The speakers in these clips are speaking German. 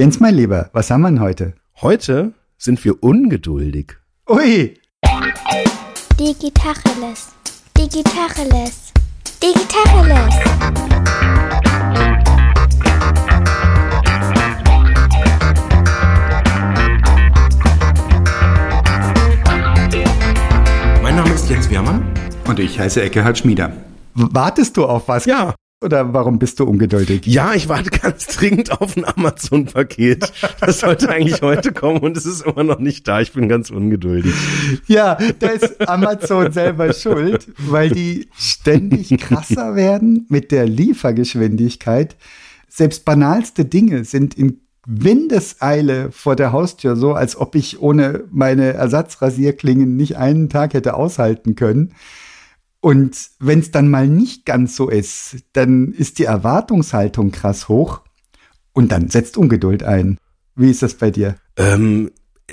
Jens, mein Lieber, was haben wir denn heute? Heute sind wir ungeduldig. Ui! Digitacheles. Digitacheles. Digitacheles. Mein Name ist Jens Wehrmann. Und ich heiße Eckehard Schmieder. Wartest du auf was? Ja. Oder warum bist du ungeduldig? Ja, ich warte ganz dringend auf ein Amazon-Paket. Das sollte eigentlich heute kommen und es ist immer noch nicht da. Ich bin ganz ungeduldig. Ja, da ist Amazon selber schuld, weil die ständig krasser werden mit der Liefergeschwindigkeit. Selbst banalste Dinge sind in Windeseile vor der Haustür so, als ob ich ohne meine Ersatzrasierklingen nicht einen Tag hätte aushalten können. Und wenn es dann mal nicht ganz so ist, dann ist die Erwartungshaltung krass hoch und dann setzt Ungeduld ein. Wie ist das bei dir? Ähm,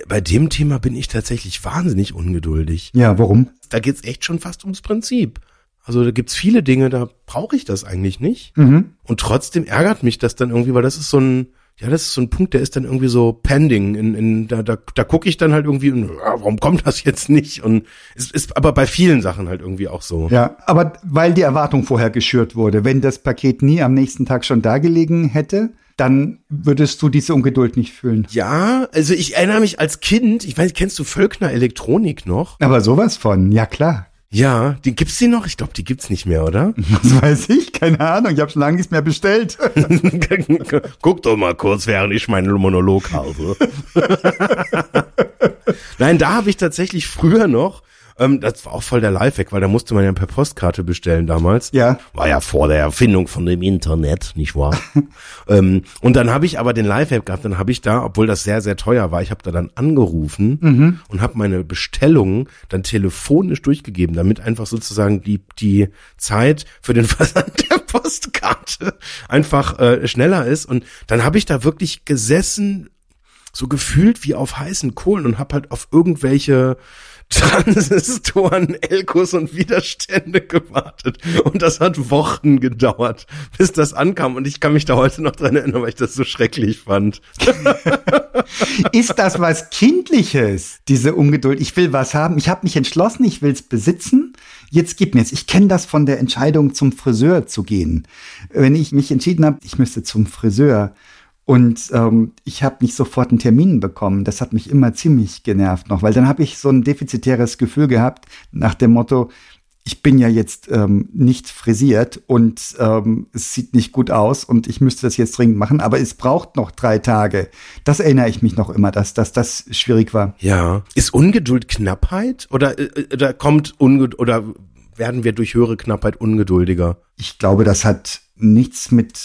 bei dem Thema bin ich tatsächlich wahnsinnig ungeduldig. Ja, warum? Da geht's echt schon fast ums Prinzip. Also da gibt's viele Dinge, da brauche ich das eigentlich nicht. Mhm. Und trotzdem ärgert mich das dann irgendwie, weil das ist so ein, ja, das ist so ein Punkt, der ist dann irgendwie so pending. In, in, da da, da gucke ich dann halt irgendwie, warum kommt das jetzt nicht? Und es ist aber bei vielen Sachen halt irgendwie auch so. Ja, aber weil die Erwartung vorher geschürt wurde, wenn das Paket nie am nächsten Tag schon da gelegen hätte, dann würdest du diese Ungeduld nicht fühlen. Ja, also ich erinnere mich als Kind, ich weiß, kennst du Völkner Elektronik noch? Aber sowas von, ja klar. Ja, die gibt's die noch? Ich glaube, die gibt's nicht mehr, oder? Was weiß ich? Keine Ahnung. Ich habe schon lange nichts mehr bestellt. Guck doch mal kurz, während ich meinen Monolog halte. Nein, da habe ich tatsächlich früher noch, ähm, das war auch voll der Lifehack, weil da musste man ja per Postkarte bestellen damals. Ja. War ja vor der Erfindung von dem Internet, nicht wahr? ähm, und dann habe ich aber den Lifehack gehabt, dann habe ich da, obwohl das sehr, sehr teuer war, ich habe da dann angerufen und habe meine Bestellung dann telefonisch durchgegeben, damit einfach sozusagen die, die Zeit für den Versand der Postkarte einfach äh, schneller ist. Und dann habe ich da wirklich gesessen, so gefühlt wie auf heißen Kohlen und hab halt auf irgendwelche Transistoren, Elkos und Widerstände gewartet. Und das hat Wochen gedauert, bis das ankam. Und ich kann mich da heute noch dran erinnern, weil ich das so schrecklich fand. Ist das was Kindliches, diese Ungeduld? Ich will was haben. Ich habe mich entschlossen, ich will's besitzen. Jetzt gib mir's. Ich kenne das von der Entscheidung, zum Friseur zu gehen. Wenn ich mich entschieden habe, ich müsste zum Friseur und ähm, ich habe nicht sofort einen Termin bekommen. Das hat mich immer ziemlich genervt noch, weil dann habe ich so ein defizitäres Gefühl gehabt nach dem Motto, ich bin ja jetzt ähm, nicht frisiert und ähm, es sieht nicht gut aus und ich müsste das jetzt dringend machen, aber es braucht noch drei Tage. Das erinnere ich mich noch immer, dass, dass das schwierig war. Ja. Ist Ungeduld Knappheit? Oder, äh, oder kommt Ungeduld, oder werden wir durch höhere Knappheit ungeduldiger? Ich glaube, das hat nichts mit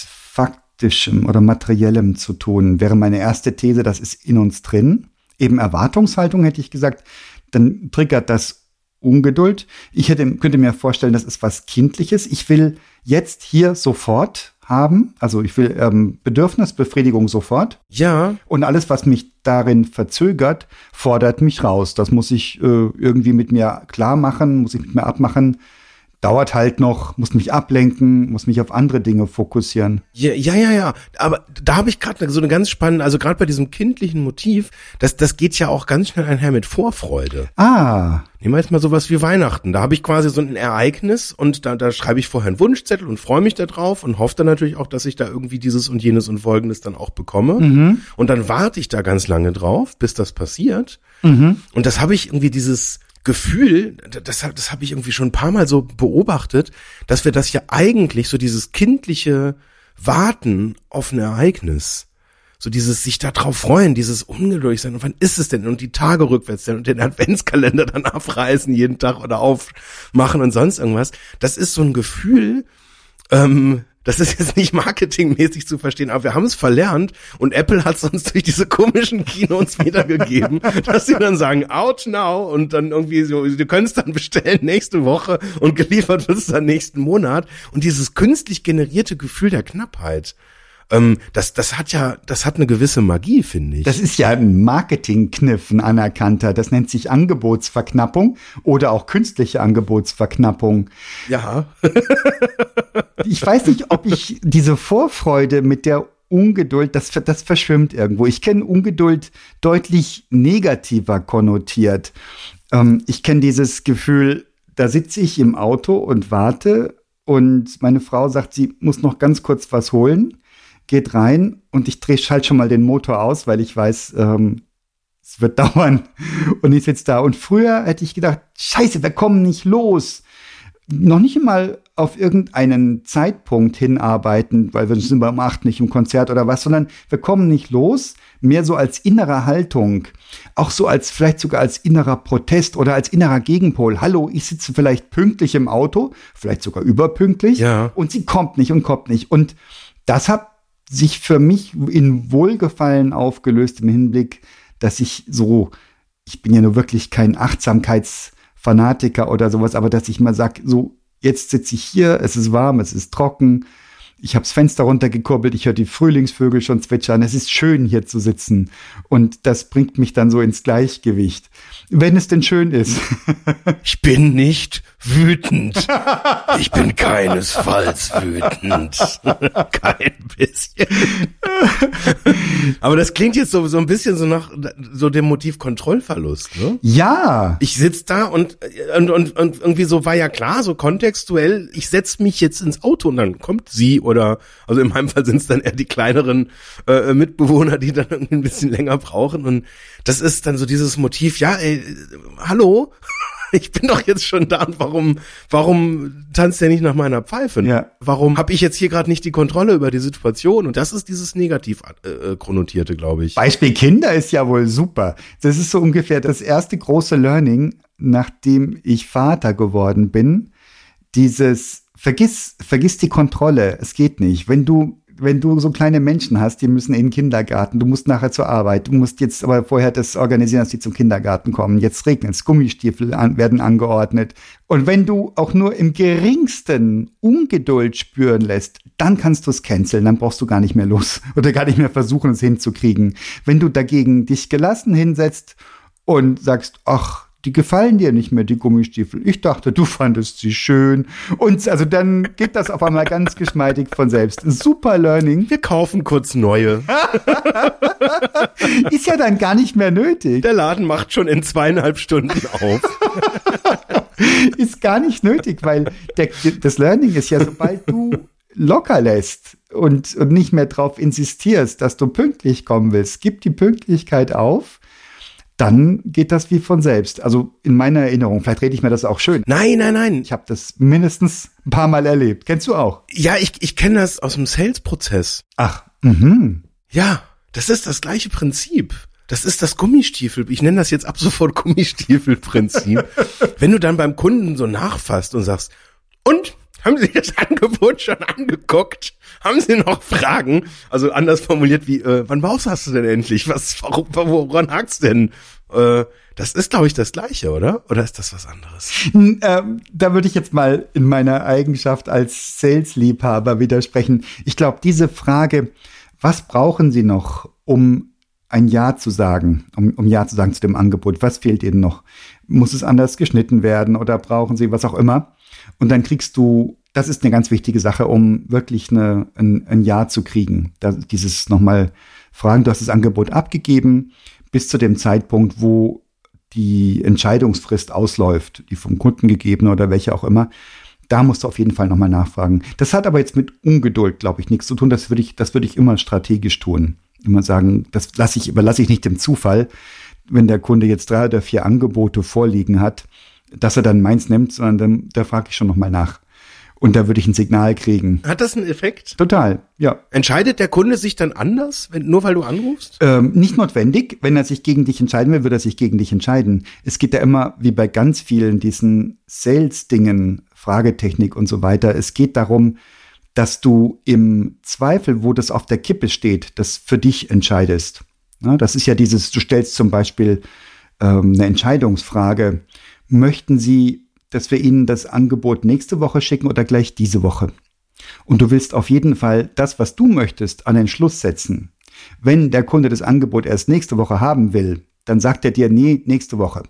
faktischem oder materiellem zu tun. Wäre meine erste These, das ist in uns drin. Eben Erwartungshaltung hätte ich gesagt, dann triggert das Ungeduld. Ich hätte, könnte mir vorstellen, das ist was Kindliches. Ich will jetzt hier sofort haben. Also ich will ähm, Bedürfnisbefriedigung sofort. Ja. Und alles, was mich darin verzögert, fordert mich raus. Das muss ich äh, irgendwie mit mir klar machen, muss ich mit mir abmachen. Dauert halt noch, muss mich ablenken, muss mich auf andere Dinge fokussieren. Ja, ja, ja, ja. Aber da habe ich gerade so eine ganz spannende, also gerade bei diesem kindlichen Motiv, das, das geht ja auch ganz schnell einher mit Vorfreude. Ah, Nehmen wir jetzt mal sowas wie Weihnachten. Da habe ich quasi so ein Ereignis und da, da schreibe ich vorher einen Wunschzettel und freue mich da drauf und hoffe dann natürlich auch, dass ich da irgendwie dieses und jenes und folgendes dann auch bekomme. Und dann warte ich da ganz lange drauf, bis das passiert. Und das habe ich irgendwie dieses Gefühl, das, das habe ich irgendwie schon ein paar Mal so beobachtet, dass wir das ja eigentlich so dieses kindliche Warten auf ein Ereignis, so dieses sich da drauf freuen, dieses ungeduldig sein und wann ist es denn und die Tage rückwärts denn und den Adventskalender dann abreißen jeden Tag oder aufmachen und sonst irgendwas. Das ist so ein Gefühl, ähm, das ist jetzt nicht marketingmäßig zu verstehen, aber wir haben es verlernt und Apple hat es uns durch diese komischen Kinos wiedergegeben, dass sie dann sagen, out now und dann irgendwie so, du könntest dann bestellen nächste Woche und geliefert wird es dann nächsten Monat. Und dieses künstlich generierte Gefühl der Knappheit, ähm, das, das hat ja, das hat eine gewisse Magie, finde ich. das ist ja ein Marketingkniff, ein anerkannter. Das nennt sich Angebotsverknappung oder auch künstliche Angebotsverknappung. ja. Ich weiß nicht, ob ich diese Vorfreude mit der Ungeduld, das, das verschwimmt irgendwo. Ich kenne Ungeduld deutlich negativer konnotiert. Ähm, ich kenne dieses Gefühl, da sitze ich im Auto und warte und meine Frau sagt, sie muss noch ganz kurz was holen, geht rein und ich drehe halt schon mal den Motor aus, weil ich weiß, ähm, es wird dauern. Und ich sitze da. Und früher hätte ich gedacht, scheiße, wir kommen nicht los. Noch nicht mal auf irgendeinen Zeitpunkt hinarbeiten, weil wir sind beim acht nicht im Konzert oder was, sondern wir kommen nicht los, mehr so als innere Haltung, auch so als vielleicht sogar als innerer Protest oder als innerer Gegenpol. Hallo, ich sitze vielleicht pünktlich im Auto, vielleicht sogar überpünktlich, Ja. und sie kommt nicht und kommt nicht. Und das hat sich für mich in Wohlgefallen aufgelöst im Hinblick, dass ich so, ich bin ja nur wirklich kein Achtsamkeitsfanatiker oder sowas, aber dass ich mal sag, so, jetzt sitze ich hier, es ist warm, es ist trocken, ich habe das Fenster runtergekurbelt, ich höre die Frühlingsvögel schon zwitschern, es ist schön hier zu sitzen und das bringt mich dann so ins Gleichgewicht. Wenn es denn schön ist. Ich bin nicht wütend. Ich bin keinesfalls wütend. Kein bisschen. Aber das klingt jetzt so, so ein bisschen so nach so dem Motiv Kontrollverlust, ne? ja, Ich sitz da und, und, und, und irgendwie so war ja klar, so kontextuell, ich setz mich jetzt ins Auto und dann kommt sie oder, also in meinem Fall sind es dann eher die kleineren äh, Mitbewohner, die dann irgendwie ein bisschen länger brauchen und das ist dann so dieses Motiv, ja, ey, hallo, ich bin doch jetzt schon da und warum, warum tanzt der nicht nach meiner Pfeife? Ja. Warum habe ich jetzt hier gerade nicht die Kontrolle über die Situation? Und das ist dieses negativ äh, konnotierte, glaube ich. Beispiel Kinder ist ja wohl super. Das ist so ungefähr das erste große Learning, nachdem ich Vater geworden bin. Dieses vergiss, vergiss die Kontrolle. Es geht nicht. Wenn du wenn du so kleine Menschen hast, die müssen in den Kindergarten, du musst nachher zur Arbeit, du musst jetzt aber vorher das organisieren, dass die zum Kindergarten kommen. Jetzt regnet es, Gummistiefel an, werden angeordnet. Und wenn du auch nur im geringsten Ungeduld spüren lässt, dann kannst du es canceln, dann brauchst du gar nicht mehr los oder gar nicht mehr versuchen, es hinzukriegen. Wenn du dagegen dich gelassen hinsetzt und sagst, ach, die gefallen dir nicht mehr, die Gummistiefel. Ich dachte, du fandest sie schön. Und also dann geht das auf einmal ganz geschmeidig von selbst. Super Learning. Wir kaufen kurz neue. Ist ja dann gar nicht mehr nötig. Der Laden macht schon in zweieinhalb Stunden auf. Ist gar nicht nötig, weil der, das Learning ist ja, sobald du locker lässt und, und nicht mehr drauf insistierst, dass du pünktlich kommen willst, gib die Pünktlichkeit auf, dann geht das wie von selbst. Also in meiner Erinnerung, vielleicht rede ich mir das auch schön. Nein, nein, nein. Ich habe das mindestens ein paar Mal erlebt. Kennst du auch? Ja, ich, ich kenne das aus dem Sales-Prozess. Ach, mhm. Ja, das ist das gleiche Prinzip. Das ist das Gummistiefel. Ich nenne das jetzt ab sofort Gummistiefelprinzip. Wenn du dann beim Kunden so nachfasst und sagst, und haben Sie das Angebot schon angeguckt? Haben Sie noch Fragen? Also anders formuliert wie, äh, wann baust hast du denn endlich? Was, warum, woran hakt's denn? Äh, das ist, glaube ich, das Gleiche, oder? Oder ist das was anderes? Ähm, da würde ich jetzt mal in meiner Eigenschaft als Sales-Liebhaber widersprechen. Ich glaube, diese Frage, was brauchen Sie noch, um ein Ja zu sagen, um, um Ja zu sagen zu dem Angebot? Was fehlt Ihnen noch? Muss es anders geschnitten werden oder brauchen Sie was auch immer? Und dann kriegst du, das ist eine ganz wichtige Sache, um wirklich eine, ein, ein Ja zu kriegen. Da, dieses nochmal fragen, du hast das Angebot abgegeben bis zu dem Zeitpunkt, wo die Entscheidungsfrist ausläuft, die vom Kunden gegeben oder welche auch immer. Da musst du auf jeden Fall nochmal nachfragen. Das hat aber jetzt mit Ungeduld, glaube ich, nichts zu tun. Das würde ich, das würde ich immer strategisch tun. Immer sagen, das lasse ich, überlasse ich nicht dem Zufall, wenn der Kunde jetzt drei oder vier Angebote vorliegen hat, dass er dann meins nimmt, sondern dann, da frage ich schon nochmal nach. Und da würde ich ein Signal kriegen. Hat das einen Effekt? Total, ja. Entscheidet der Kunde sich dann anders, wenn, nur weil du anrufst? Ähm, nicht notwendig. Wenn er sich gegen dich entscheiden will, wird er sich gegen dich entscheiden. Es geht ja immer, wie bei ganz vielen diesen Sales-Dingen, Fragetechnik und so weiter, es geht darum, dass du im Zweifel, wo das auf der Kippe steht, das für dich entscheidest. Na, das ist ja dieses, du stellst zum Beispiel ähm, eine Entscheidungsfrage. Möchten Sie, dass wir Ihnen das Angebot nächste Woche schicken oder gleich diese Woche? Und du willst auf jeden Fall das, was du möchtest, an den Schluss setzen. Wenn der Kunde das Angebot erst nächste Woche haben will, dann sagt er dir, nee, nächste Woche.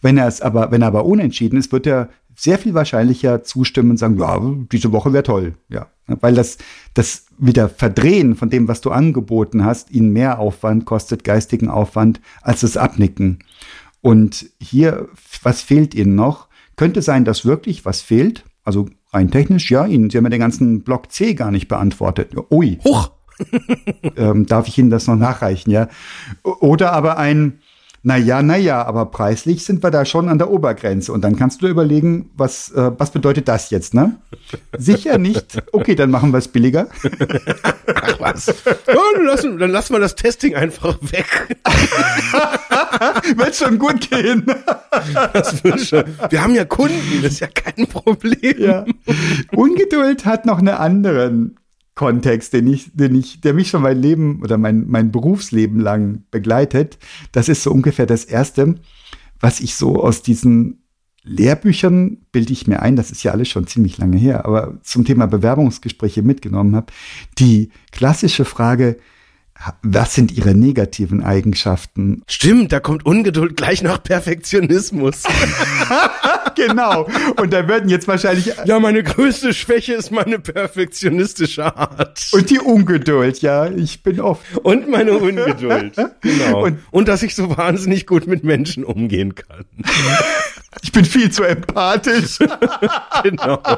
Wenn er es aber, wenn er aber unentschieden ist, wird er sehr viel wahrscheinlicher zustimmen und sagen, ja, diese Woche wäre toll. Ja, weil das, das wieder Verdrehen von dem, was du angeboten hast, ihnen mehr Aufwand kostet, geistigen Aufwand, als das Abnicken. Und hier, was fehlt ihnen noch? Könnte sein, dass wirklich was fehlt. Also rein technisch, ja, Ihnen, Sie haben ja den ganzen Block C gar nicht beantwortet. Ui. Huch! ähm, darf ich Ihnen das noch nachreichen, ja? Oder aber ein, naja, naja, aber preislich sind wir da schon an der Obergrenze. Und dann kannst du überlegen, was, äh, was bedeutet das jetzt, ne? Sicher nicht. Okay, dann machen wir es billiger. Ach was. Ja, dann, lassen, dann lassen wir das Testing einfach weg. wird schon gut gehen. Das wird schon. Wir haben ja Kunden, das ist ja kein Problem. Ja. Ungeduld hat noch einen anderen Kontext, den ich, den ich, der mich schon mein Leben oder mein, mein Berufsleben lang begleitet. Das ist so ungefähr das erste, was ich so aus diesen Lehrbüchern bilde ich mir ein, das ist ja alles schon ziemlich lange her, aber zum Thema Bewerbungsgespräche mitgenommen habe. Die klassische Frage, was sind ihre negativen Eigenschaften? Stimmt, da kommt Ungeduld gleich nach Perfektionismus. genau. Und da werden jetzt wahrscheinlich. Ja, meine größte Schwäche ist meine perfektionistische Art. Und die Ungeduld, ja. Ich bin oft. Und meine Ungeduld. Genau. Und, und dass ich so wahnsinnig gut mit Menschen umgehen kann. Ich bin viel zu empathisch. genau.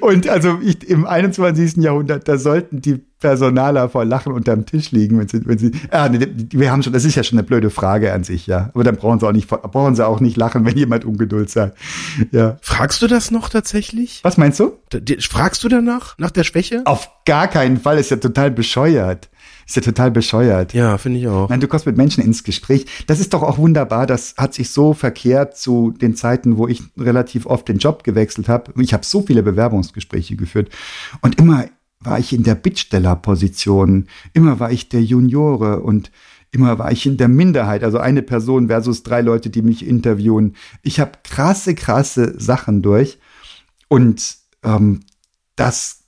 Und also ich, im 21. Jahrhundert, da sollten die Personaler vor Lachen unterm Tisch liegen, wenn sie, wenn sie, ah, nee, wir haben schon, das ist ja schon eine blöde Frage an sich, ja. Aber dann brauchen sie auch nicht, brauchen sie auch nicht lachen, wenn jemand Ungeduld sagt, ja. Fragst du das noch tatsächlich? Was meinst du? Fragst du danach, nach der Schwäche? Auf gar keinen Fall, ist ja total bescheuert. Ist ja total bescheuert. Ja, finde ich auch. Nein, du kommst mit Menschen ins Gespräch. Das ist doch auch wunderbar. Das hat sich so verkehrt zu den Zeiten, wo ich relativ oft den Job gewechselt habe. Ich habe so viele Bewerbungsgespräche geführt. Und immer war ich in der Bittstellerposition. Immer war ich der Juniore und immer war ich in der Minderheit. Also eine Person versus drei Leute, die mich interviewen. Ich habe krasse, krasse Sachen durch. Und ähm, das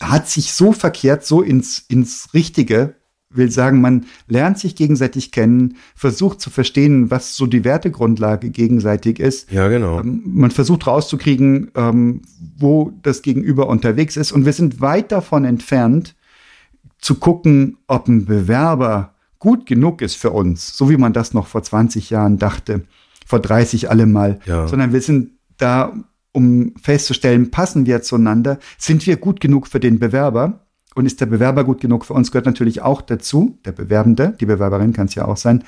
hat sich so verkehrt, so ins, ins Richtige, will sagen, man lernt sich gegenseitig kennen, versucht zu verstehen, was so die Wertegrundlage gegenseitig ist. Ja, genau. Ähm, man versucht rauszukriegen, ähm, wo das Gegenüber unterwegs ist. Und wir sind weit davon entfernt, zu gucken, ob ein Bewerber gut genug ist für uns, so wie man das noch vor 20 Jahren dachte, vor 30 allemal, ja. sondern wir sind da um festzustellen, passen wir zueinander, sind wir gut genug für den Bewerber und ist der Bewerber gut genug für uns, gehört natürlich auch dazu, der Bewerbende, die Bewerberin kann es ja auch sein.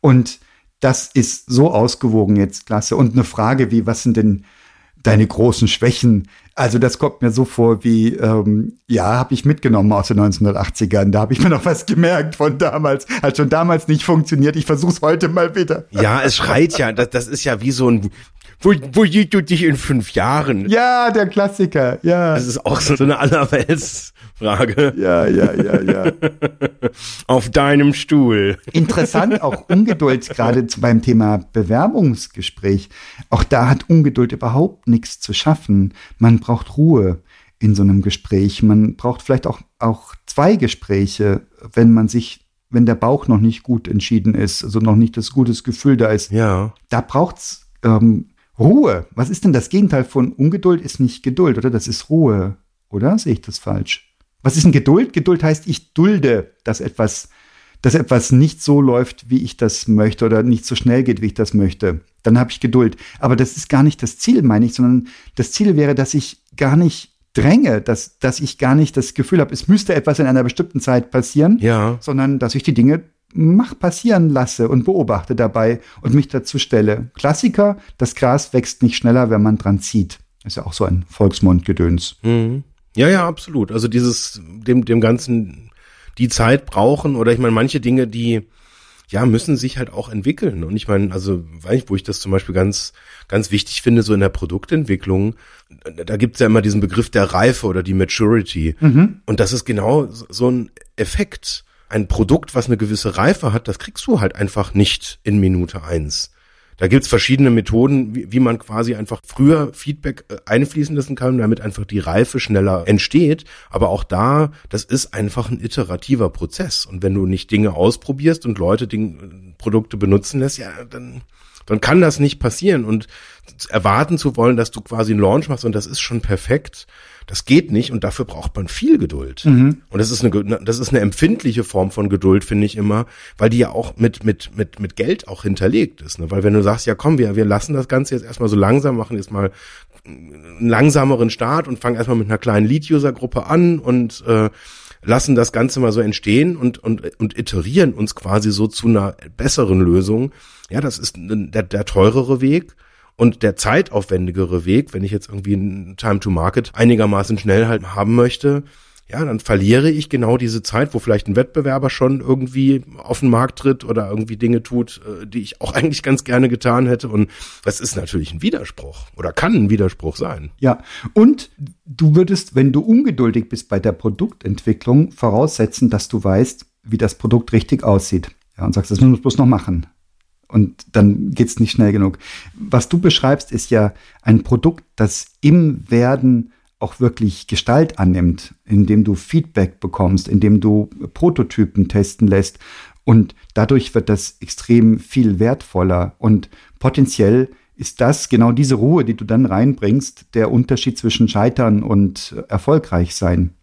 Und das ist so ausgewogen jetzt, klasse. Und eine Frage wie, was sind denn deine großen Schwächen? Also das kommt mir so vor wie, ähm, ja, habe ich mitgenommen aus den 1980ern. Da habe ich mir noch was gemerkt von damals. Hat schon damals nicht funktioniert. Ich versuche es heute mal wieder. Ja, es schreit ja. Das, das ist ja wie so ein wo, wo siehst du dich in fünf Jahren? Ja, der Klassiker, ja. Das ist auch so eine Allerweltsfrage. Ja, ja, ja, ja. Auf deinem Stuhl. Interessant, auch Ungeduld, gerade beim Thema Bewerbungsgespräch. Auch da hat Ungeduld überhaupt nichts zu schaffen. Man braucht Ruhe in so einem Gespräch. Man braucht vielleicht auch, auch zwei Gespräche, wenn man sich wenn der Bauch noch nicht gut entschieden ist, also noch nicht das gutes Gefühl da ist. Ja. Da braucht's ähm, Ruhe. Was ist denn das Gegenteil von Ungeduld? Ist nicht Geduld, oder? Das ist Ruhe. Oder sehe ich das falsch? Was ist denn Geduld? Geduld heißt, ich dulde, dass etwas, dass etwas nicht so läuft, wie ich das möchte oder nicht so schnell geht, wie ich das möchte. Dann habe ich Geduld. Aber das ist gar nicht das Ziel, meine ich, sondern das Ziel wäre, dass ich gar nicht dränge, dass, dass ich gar nicht das Gefühl habe, es müsste etwas in einer bestimmten Zeit passieren, ja. sondern dass ich die Dinge mach passieren lasse und beobachte dabei und mich dazu stelle. Klassiker, das Gras wächst nicht schneller, wenn man dran zieht. Ist ja auch so ein Volksmundgedöns. Mhm. Ja, ja, absolut. Also dieses, dem, dem Ganzen die Zeit brauchen oder ich meine, manche Dinge, die, ja, müssen sich halt auch entwickeln. Und ich meine, also, weiß ich, wo ich das zum Beispiel ganz, ganz wichtig finde, so in der Produktentwicklung, da gibt's ja immer diesen Begriff der Reife oder die Maturity. Mhm. Und das ist genau so ein Effekt ein Produkt, was eine gewisse Reife hat, das kriegst du halt einfach nicht in Minute eins. Da gibt's verschiedene Methoden, wie, wie man quasi einfach früher Feedback äh, einfließen lassen kann, damit einfach die Reife schneller entsteht. Aber auch da, das ist einfach ein iterativer Prozess. Und wenn du nicht Dinge ausprobierst und Leute Dinge, Produkte benutzen lässt, ja, dann dann kann das nicht passieren und erwarten zu wollen, dass du quasi einen Launch machst und das ist schon perfekt. Das geht nicht und dafür braucht man viel Geduld. Mhm. Und das ist eine, das ist eine empfindliche Form von Geduld, finde ich immer, weil die ja auch mit, mit, mit, mit Geld auch hinterlegt ist. Ne? Weil wenn du sagst, ja komm, wir, wir lassen das Ganze jetzt erstmal so langsam, machen jetzt mal einen langsameren Start und fangen erstmal mit einer kleinen Lead-User-Gruppe an und äh, lassen das Ganze mal so entstehen und, und, und iterieren uns quasi so zu einer besseren Lösung. Ja, das ist der, der teurere Weg. Und der zeitaufwendigere Weg, wenn ich jetzt irgendwie ein Time to Market einigermaßen schnell halt haben möchte, ja, dann verliere ich genau diese Zeit, wo vielleicht ein Wettbewerber schon irgendwie auf den Markt tritt oder irgendwie Dinge tut, äh, die ich auch eigentlich ganz gerne getan hätte. Und das ist natürlich ein Widerspruch oder kann ein Widerspruch sein. Ja, und du würdest, wenn du ungeduldig bist bei der Produktentwicklung, voraussetzen, dass du weißt, wie das Produkt richtig aussieht. Ja, und sagst, das muss du bloß noch machen. Und dann geht's nicht schnell genug. Was du beschreibst, ist ja ein Produkt, das im Werden auch wirklich Gestalt annimmt, indem du Feedback bekommst, indem du Prototypen testen lässt. Und dadurch wird das extrem viel wertvoller. Und potenziell ist das genau diese Ruhe, die du dann reinbringst, der Unterschied zwischen Scheitern und erfolgreich sein.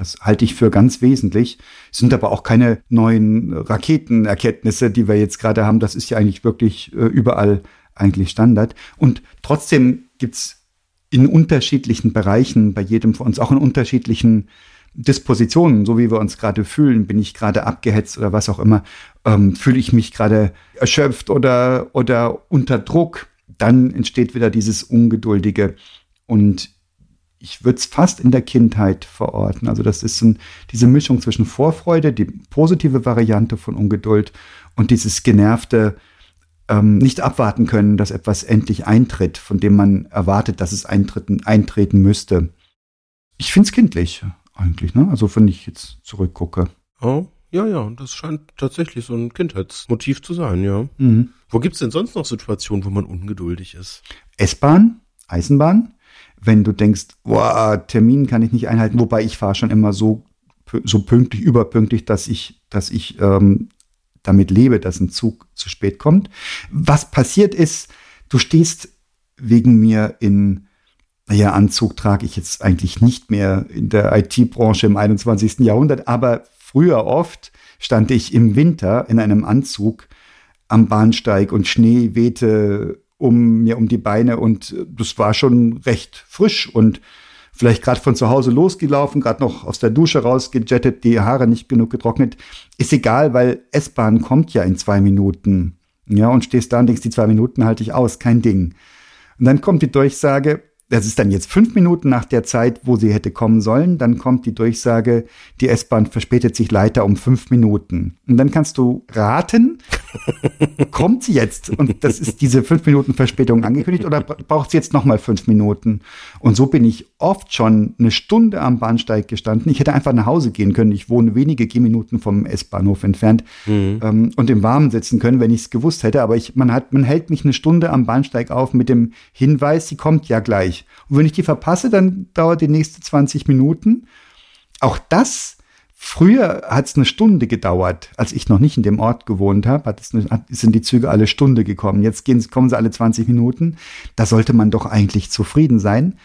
Das halte ich für ganz wesentlich. Es sind aber auch keine neuen Raketenerkenntnisse, die wir jetzt gerade haben. Das ist ja eigentlich wirklich äh, überall eigentlich Standard. Und trotzdem gibt's in unterschiedlichen Bereichen bei jedem von uns, auch in unterschiedlichen Dispositionen, so wie wir uns gerade fühlen, bin ich gerade abgehetzt oder was auch immer, ähm, fühle ich mich gerade erschöpft oder, oder unter Druck, dann entsteht wieder dieses Ungeduldige. Und ich würde es fast in der Kindheit verorten. Also das ist ein, diese Mischung zwischen Vorfreude, die positive Variante von Ungeduld und dieses genervte, ähm, nicht abwarten können, dass etwas endlich eintritt, von dem man erwartet, dass es eintreten, eintreten müsste. Ich finde es kindlich eigentlich, ne? Also wenn ich jetzt zurückgucke. Oh, ja, ja, das scheint tatsächlich so ein Kindheitsmotiv zu sein, ja. Mhm. Wo gibt's denn sonst noch Situationen, wo man ungeduldig ist? S-Bahn, Eisenbahn. Wenn du denkst, boah, Termin kann ich nicht einhalten, wobei ich fahre schon immer so so pünktlich, überpünktlich, dass ich, dass ich ähm, damit lebe, dass ein Zug zu spät kommt. Was passiert ist, du stehst wegen mir in, naja, Anzug trage ich jetzt eigentlich nicht mehr in der IT-Branche im 21. Jahrhundert, aber früher oft stand ich im Winter in einem Anzug am Bahnsteig und Schnee wehte um mir um die Beine und das war schon recht frisch und vielleicht gerade von zu Hause losgelaufen, gerade noch aus der Dusche rausgejettet, die Haare nicht genug getrocknet. Ist egal, weil S-Bahn kommt ja in zwei Minuten. Ja, und stehst da und denkst, die zwei Minuten halte ich aus, kein Ding. Und dann kommt die Durchsage, das ist dann jetzt fünf Minuten nach der Zeit, wo sie hätte kommen sollen. Dann kommt die Durchsage, die S-Bahn verspätet sich leider um fünf Minuten. Und dann kannst du raten, kommt sie jetzt? Und das ist diese fünf Minuten Verspätung angekündigt oder braucht sie jetzt nochmal fünf Minuten? Und so bin ich oft schon eine Stunde am Bahnsteig gestanden. Ich hätte einfach nach Hause gehen können. Ich wohne wenige Gehminuten vom S-Bahnhof entfernt mhm. ähm, und im Warmen sitzen können, wenn ich es gewusst hätte. Aber ich, man, hat, man hält mich eine Stunde am Bahnsteig auf mit dem Hinweis, sie kommt ja gleich. Und wenn ich die verpasse, dann dauert die nächste 20 Minuten. Auch das, früher hat es eine Stunde gedauert, als ich noch nicht in dem Ort gewohnt habe, sind die Züge alle Stunde gekommen. Jetzt gehen, kommen sie alle 20 Minuten. Da sollte man doch eigentlich zufrieden sein,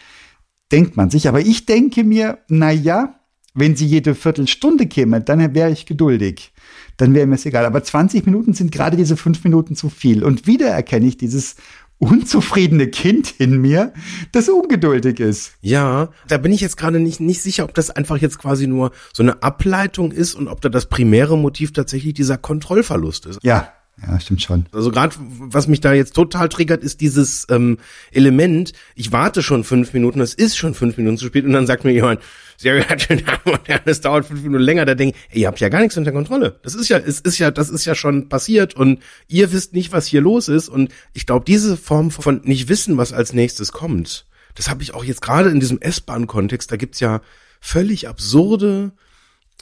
denkt man sich. Aber ich denke mir, na ja, wenn sie jede Viertelstunde käme, dann wäre ich geduldig. Dann wäre mir es egal. Aber 20 Minuten sind gerade diese fünf Minuten zu viel. Und wieder erkenne ich dieses unzufriedene Kind in mir, das ungeduldig ist. Ja, da bin ich jetzt gerade nicht, nicht sicher, ob das einfach jetzt quasi nur so eine Ableitung ist und ob da das primäre Motiv tatsächlich dieser Kontrollverlust ist. Ja, ja, stimmt schon. Also gerade, was mich da jetzt total triggert, ist dieses ähm, Element, ich warte schon fünf Minuten, es ist schon fünf Minuten zu spät und dann sagt mir jemand, Damen und Herren, es dauert fünf Minuten länger, da denke ich, ey, ihr habt ja gar nichts unter Kontrolle. Das ist ja, es ist ja, das ist ja schon passiert und ihr wisst nicht, was hier los ist und ich glaube, diese Form von nicht wissen, was als nächstes kommt, das habe ich auch jetzt gerade in diesem S-Bahn-Kontext, da gibt's ja völlig absurde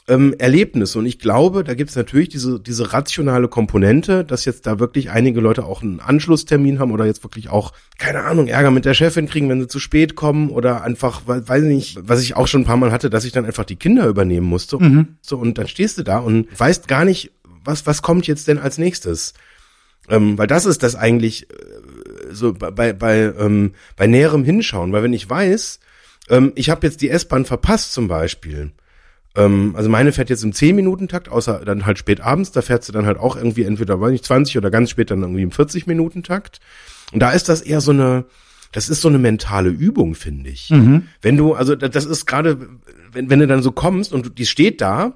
ähm, Erlebnis. Und ich glaube, da gibt es natürlich diese, diese rationale Komponente, dass jetzt da wirklich einige Leute auch einen Anschlusstermin haben oder jetzt wirklich auch, keine Ahnung, Ärger mit der Chefin kriegen, wenn sie zu spät kommen oder einfach, weiß ich nicht, was ich auch schon ein paar Mal hatte, dass ich dann einfach die Kinder übernehmen musste. Mhm. So, und dann stehst du da und weißt gar nicht, was, was kommt jetzt denn als nächstes? Ähm, weil das ist das eigentlich äh, so bei, bei, bei, ähm, bei näherem Hinschauen. Weil wenn ich weiß, ähm, ich habe jetzt die S-Bahn verpasst zum Beispiel, ähm, also meine fährt jetzt im 10-Minuten-Takt, außer dann halt spät abends, da fährt sie dann halt auch irgendwie entweder, weiß nicht, 20 oder ganz spät dann irgendwie im 40-Minuten-Takt. Und da ist das eher so eine, das ist so eine mentale Übung, finde ich. Mhm. Wenn du, also das ist gerade, wenn, wenn du dann so kommst und die steht da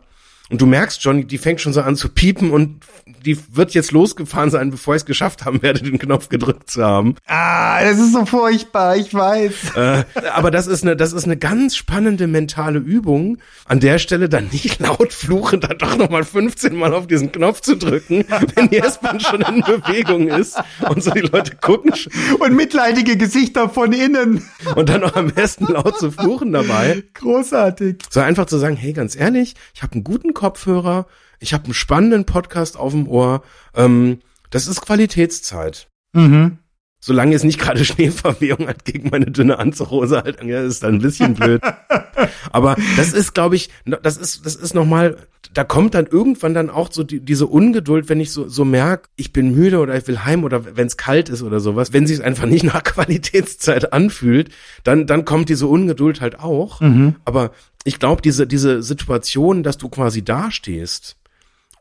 und du merkst schon, die fängt schon so an zu piepen und die wird jetzt losgefahren sein, bevor ich es geschafft haben werde, den Knopf gedrückt zu haben. Ah, das ist so furchtbar, ich weiß. Äh, aber das ist eine, das ist eine ganz spannende mentale Übung, an der Stelle dann nicht laut fluchen, dann doch nochmal 15 Mal auf diesen Knopf zu drücken, wenn die S-Bahn schon in Bewegung ist und so die Leute gucken. Und mitleidige Gesichter von innen. Und dann noch am besten laut zu fluchen dabei. Großartig. So einfach zu sagen, hey, ganz ehrlich, ich habe einen guten Kopfhörer, ich habe einen spannenden Podcast auf dem Ohr. Ähm, das ist Qualitätszeit. Mhm. Solange es nicht gerade Schneeverwehung hat gegen meine dünne Anzughose halt, ja, ist dann ein bisschen blöd. Aber das ist, glaube ich, das ist, das ist nochmal, da kommt dann irgendwann dann auch so die, diese Ungeduld, wenn ich so, so merke, ich bin müde oder ich will heim oder wenn es kalt ist oder sowas, wenn sich einfach nicht nach Qualitätszeit anfühlt, dann, dann kommt diese Ungeduld halt auch. Mhm. Aber ich glaube, diese, diese Situation, dass du quasi dastehst,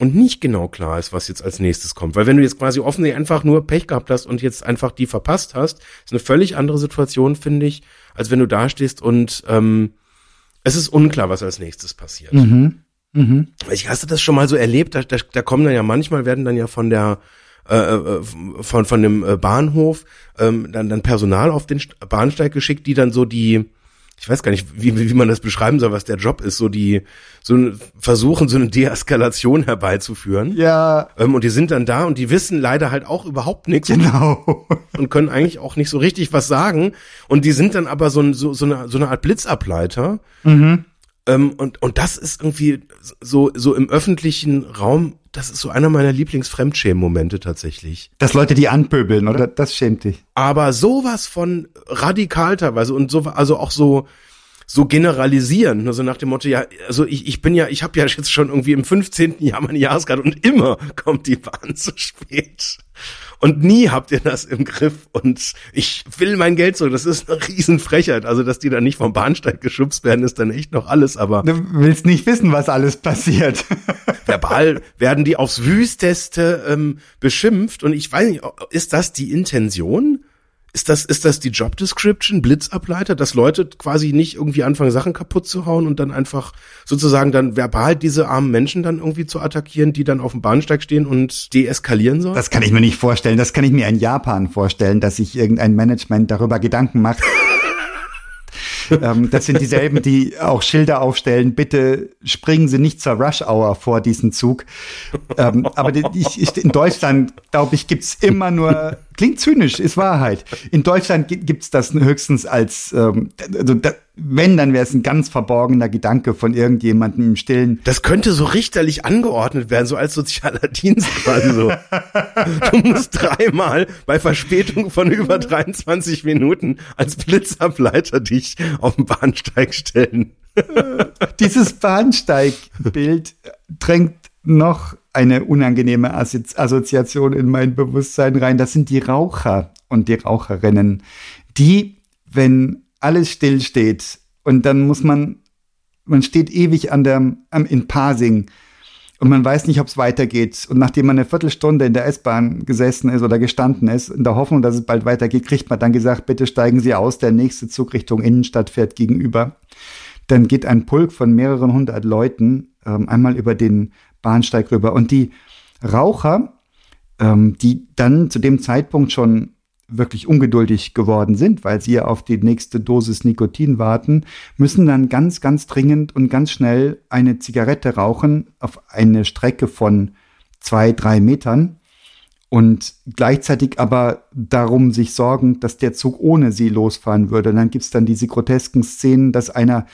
und nicht genau klar ist, was jetzt als nächstes kommt. Weil wenn du jetzt quasi offensichtlich einfach nur Pech gehabt hast und jetzt einfach die verpasst hast, ist eine völlig andere Situation, finde ich, als wenn du da stehst und ähm, es ist unklar, was als nächstes passiert. Mhm. Mhm. Ich hast du das schon mal so erlebt, da, da, da kommen dann ja manchmal, werden dann ja von der äh, äh von, von dem äh, Bahnhof ähm, dann, dann Personal auf den Bahnsteig geschickt, die dann so die ich weiß gar nicht, wie, wie man das beschreiben soll, was der Job ist, so die so versuchen, so eine Deeskalation herbeizuführen. Ja. Ähm, und die sind dann da und die wissen leider halt auch überhaupt nichts. Genau. Und können eigentlich auch nicht so richtig was sagen. Und die sind dann aber so, ein, so, so, eine, so eine Art Blitzableiter. Mhm. Ähm, und, und das ist irgendwie so, so im öffentlichen Raum, das ist so einer meiner Lieblingsfremdschämen-Momente tatsächlich. Dass Leute die anpöbeln, oder? Das schämt dich. Aber sowas von radikal teilweise und so, also auch so, so generalisieren, also nach dem Motto, ja, also ich, ich bin ja, ich habe ja jetzt schon irgendwie im 15. Jahr meine Jahreskarte und immer kommt die Bahn zu spät. Und nie habt ihr das im Griff und ich will mein Geld zurück. Das ist eine Riesenfrechheit. Also, dass die dann nicht vom Bahnsteig geschubst werden, ist dann echt noch alles, aber. Du willst nicht wissen, was alles passiert. verbal werden die aufs Wüsteste ähm, beschimpft und ich weiß nicht, ist das die Intention? Ist das, ist das die Job Description, Blitzableiter, dass Leute quasi nicht irgendwie anfangen, Sachen kaputt zu hauen und dann einfach sozusagen dann verbal diese armen Menschen dann irgendwie zu attackieren, die dann auf dem Bahnsteig stehen und deeskalieren sollen? Das kann ich mir nicht vorstellen. Das kann ich mir in Japan vorstellen, dass sich irgendein Management darüber Gedanken macht. Ähm, das sind dieselben, die auch Schilder aufstellen, bitte springen Sie nicht zur Rush Hour vor diesen Zug. Ähm, aber die, ich, in Deutschland, glaube ich, gibt's immer nur, klingt zynisch, ist Wahrheit. In Deutschland gibt's das höchstens als, ähm, also wenn, dann wäre es ein ganz verborgener Gedanke von irgendjemandem im Stillen. Das könnte so richterlich angeordnet werden, so als sozialer Dienst quasi so. du musst dreimal bei Verspätung von über 23 Minuten als Blitzableiter dich auf den Bahnsteig stellen. Dieses Bahnsteigbild drängt noch eine unangenehme Assoziation in mein Bewusstsein rein. Das sind die Raucher und die Raucherinnen, die, wenn alles still steht und dann muss man, man steht ewig an der, am, in Pasing und man weiß nicht, ob es weitergeht. Und nachdem man eine Viertelstunde in der S-Bahn gesessen ist oder gestanden ist, in der Hoffnung, dass es bald weitergeht, kriegt man dann gesagt, bitte steigen Sie aus, der nächste Zug Richtung Innenstadt fährt gegenüber. Dann geht ein Pulk von mehreren hundert Leuten ähm, einmal über den Bahnsteig rüber. Und die Raucher, ähm, die dann zu dem Zeitpunkt schon wirklich ungeduldig geworden sind, weil sie ja auf die nächste Dosis Nikotin warten, müssen dann ganz, ganz dringend und ganz schnell eine Zigarette rauchen auf eine Strecke von zwei, drei Metern und gleichzeitig aber darum sich sorgen, dass der Zug ohne sie losfahren würde. Und dann gibt's dann diese grotesken Szenen, dass einer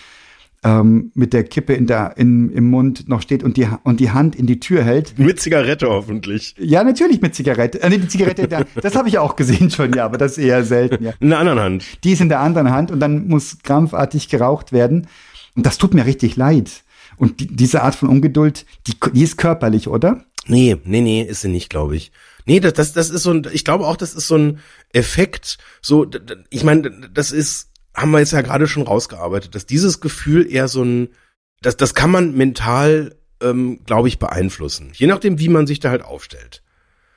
ähm, mit der Kippe in der, in, im Mund noch steht und die, und die Hand in die Tür hält. Mit Zigarette hoffentlich. Ja, natürlich mit Zigarette. Äh, nee, die Zigarette, da, das habe ich auch gesehen schon, ja, aber das ist eher selten, ja. In der anderen Hand. Die ist in der anderen Hand und dann muss krampfartig geraucht werden. Und das tut mir richtig leid. Und die, diese Art von Ungeduld, die, die ist körperlich, oder? Nee, nee, nee, ist sie nicht, glaube ich. Nee, das, das, das ist so ein, ich glaube auch, das ist so ein Effekt, so, ich meine, das ist, haben wir jetzt ja gerade schon rausgearbeitet, dass dieses Gefühl eher so ein, das, das kann man mental, ähm, glaube ich, beeinflussen. Je nachdem, wie man sich da halt aufstellt.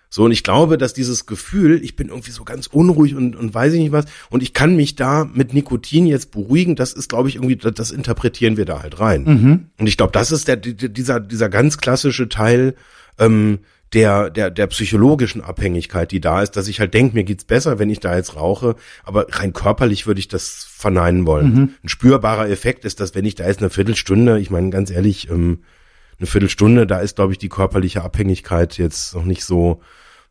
So, und ich glaube, dass dieses Gefühl, ich bin irgendwie so ganz unruhig und, und weiß ich nicht was, und ich kann mich da mit Nikotin jetzt beruhigen, das ist, glaube ich, irgendwie, das, das interpretieren wir da halt rein. Mhm. Und ich glaube, das ist der, dieser, dieser ganz klassische Teil, ähm, der, der, der psychologischen Abhängigkeit, die da ist, dass ich halt denke, mir geht's besser, wenn ich da jetzt rauche, aber rein körperlich würde ich das verneinen wollen. Mhm. Ein spürbarer Effekt ist, dass wenn ich da jetzt eine Viertelstunde, ich meine ganz ehrlich, ähm, eine Viertelstunde, da ist, glaube ich, die körperliche Abhängigkeit jetzt noch nicht so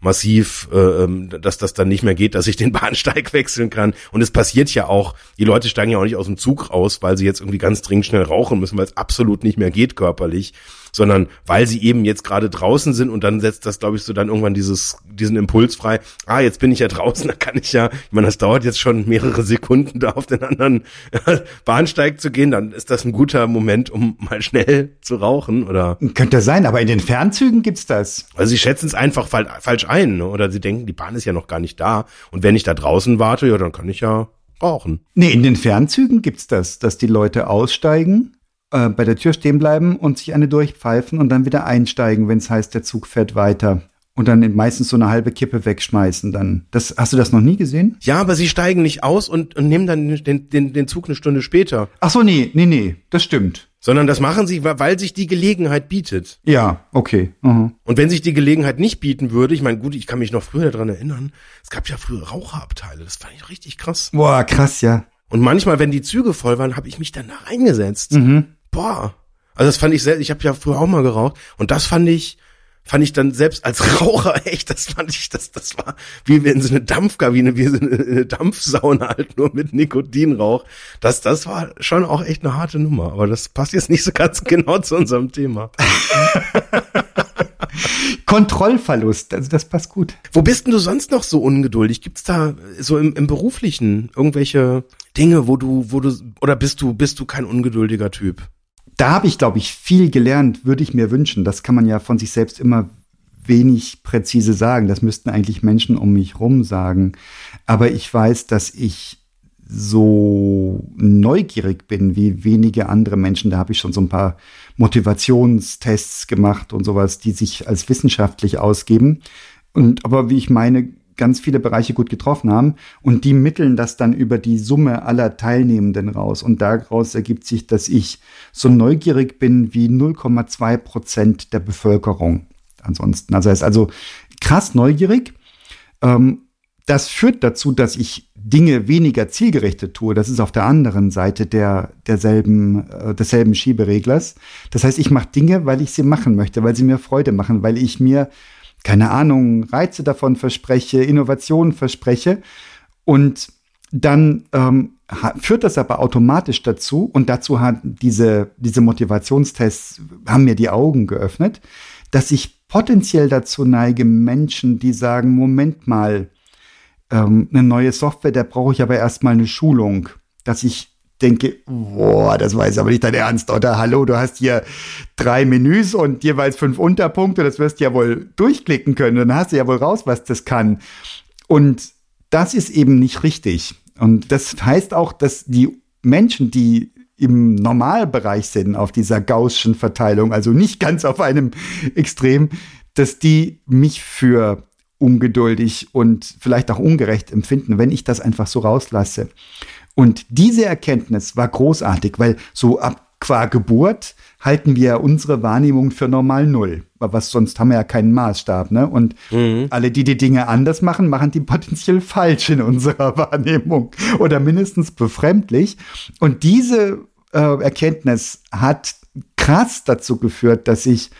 massiv, äh, ähm, dass das dann nicht mehr geht, dass ich den Bahnsteig wechseln kann. Und es passiert ja auch, die Leute steigen ja auch nicht aus dem Zug raus, weil sie jetzt irgendwie ganz dringend schnell rauchen müssen, weil es absolut nicht mehr geht körperlich, sondern weil sie eben jetzt gerade draußen sind und dann setzt das, glaube ich, so dann irgendwann dieses, diesen Impuls frei, ah, jetzt bin ich ja draußen, da kann ich ja, ich meine, das dauert jetzt schon mehrere Sekunden, da auf den anderen Bahnsteig zu gehen, dann ist das ein guter Moment, um mal schnell zu rauchen, oder? Könnte sein, aber in den Fernzügen gibt's das. Also sie schätzen es einfach falsch ein, ne? oder sie denken, die Bahn ist ja noch gar nicht da und wenn ich da draußen warte, ja, dann kann ich ja rauchen. Nee, in den Fernzügen gibt's das, dass die Leute aussteigen äh, bei der Tür stehen bleiben und sich eine durchpfeifen und dann wieder einsteigen, wenn es heißt, der Zug fährt weiter. Und dann meistens so eine halbe Kippe wegschmeißen dann. Das, hast du das noch nie gesehen? Ja, aber sie steigen nicht aus und, und nehmen dann den, den, den Zug eine Stunde später. Ach so, nee, nee, nee, das stimmt. Sondern das machen sie, weil sich die Gelegenheit bietet. Ja, okay. Mhm. Und wenn sich die Gelegenheit nicht bieten würde, ich meine, gut, ich kann mich noch früher daran erinnern, es gab ja früher Raucherabteile, das fand ich richtig krass. Boah, krass, ja. Und manchmal, wenn die Züge voll waren, habe ich mich dann da reingesetzt. Mhm boah. Also das fand ich sehr, ich habe ja früher auch mal geraucht und das fand ich, fand ich dann selbst als Raucher echt, das fand ich, das, das war wie wenn so eine Dampfkabine, wie so eine, eine Dampfsauna halt nur mit Nikotinrauch. Das, das war schon auch echt eine harte Nummer, aber das passt jetzt nicht so ganz genau zu unserem Thema. Kontrollverlust, also das passt gut. Wo bist denn du sonst noch so ungeduldig? Gibt's da so im, im beruflichen irgendwelche Dinge, wo du, wo du, oder bist du, bist du kein ungeduldiger Typ? Da habe ich, glaube ich, viel gelernt, würde ich mir wünschen. Das kann man ja von sich selbst immer wenig präzise sagen. Das müssten eigentlich Menschen um mich rum sagen. Aber ich weiß, dass ich so neugierig bin wie wenige andere Menschen. Da habe ich schon so ein paar Motivationstests gemacht und sowas, die sich als wissenschaftlich ausgeben. Und aber wie ich meine, ganz viele Bereiche gut getroffen haben und die mitteln das dann über die Summe aller Teilnehmenden raus. Und daraus ergibt sich, dass ich so neugierig bin wie 0,2 Prozent der Bevölkerung. Ansonsten, also ist also krass neugierig. Ähm, das führt dazu, dass ich Dinge weniger zielgerichtet tue. Das ist auf der anderen Seite der, derselben, äh, desselben Schiebereglers. Das heißt, ich mache Dinge, weil ich sie machen möchte, weil sie mir Freude machen, weil ich mir keine Ahnung, Reize davon verspreche, Innovationen verspreche. Und dann ähm, führt das aber automatisch dazu, und dazu hat diese, diese Motivationstests, haben mir die Augen geöffnet, dass ich potenziell dazu neige, Menschen, die sagen, Moment mal, ähm, eine neue Software, da brauche ich aber erstmal eine Schulung, dass ich denke, boah, das jetzt aber nicht dein Ernst, oder? Hallo, du hast hier drei Menüs und jeweils fünf Unterpunkte, das wirst du ja wohl durchklicken können, dann hast du ja wohl raus, was das kann. Und das ist eben nicht richtig. Und das heißt auch, dass die Menschen, die im Normalbereich sind auf dieser gaußschen Verteilung, also nicht ganz auf einem Extrem, dass die mich für ungeduldig und vielleicht auch ungerecht empfinden, wenn ich das einfach so rauslasse. Und diese Erkenntnis war großartig, weil so ab qua Geburt halten wir unsere Wahrnehmung für normal null. Was sonst haben wir ja keinen Maßstab, ne? Und mhm. alle, die die Dinge anders machen, machen die potenziell falsch in unserer Wahrnehmung oder mindestens befremdlich. Und diese äh, Erkenntnis hat krass dazu geführt, dass ich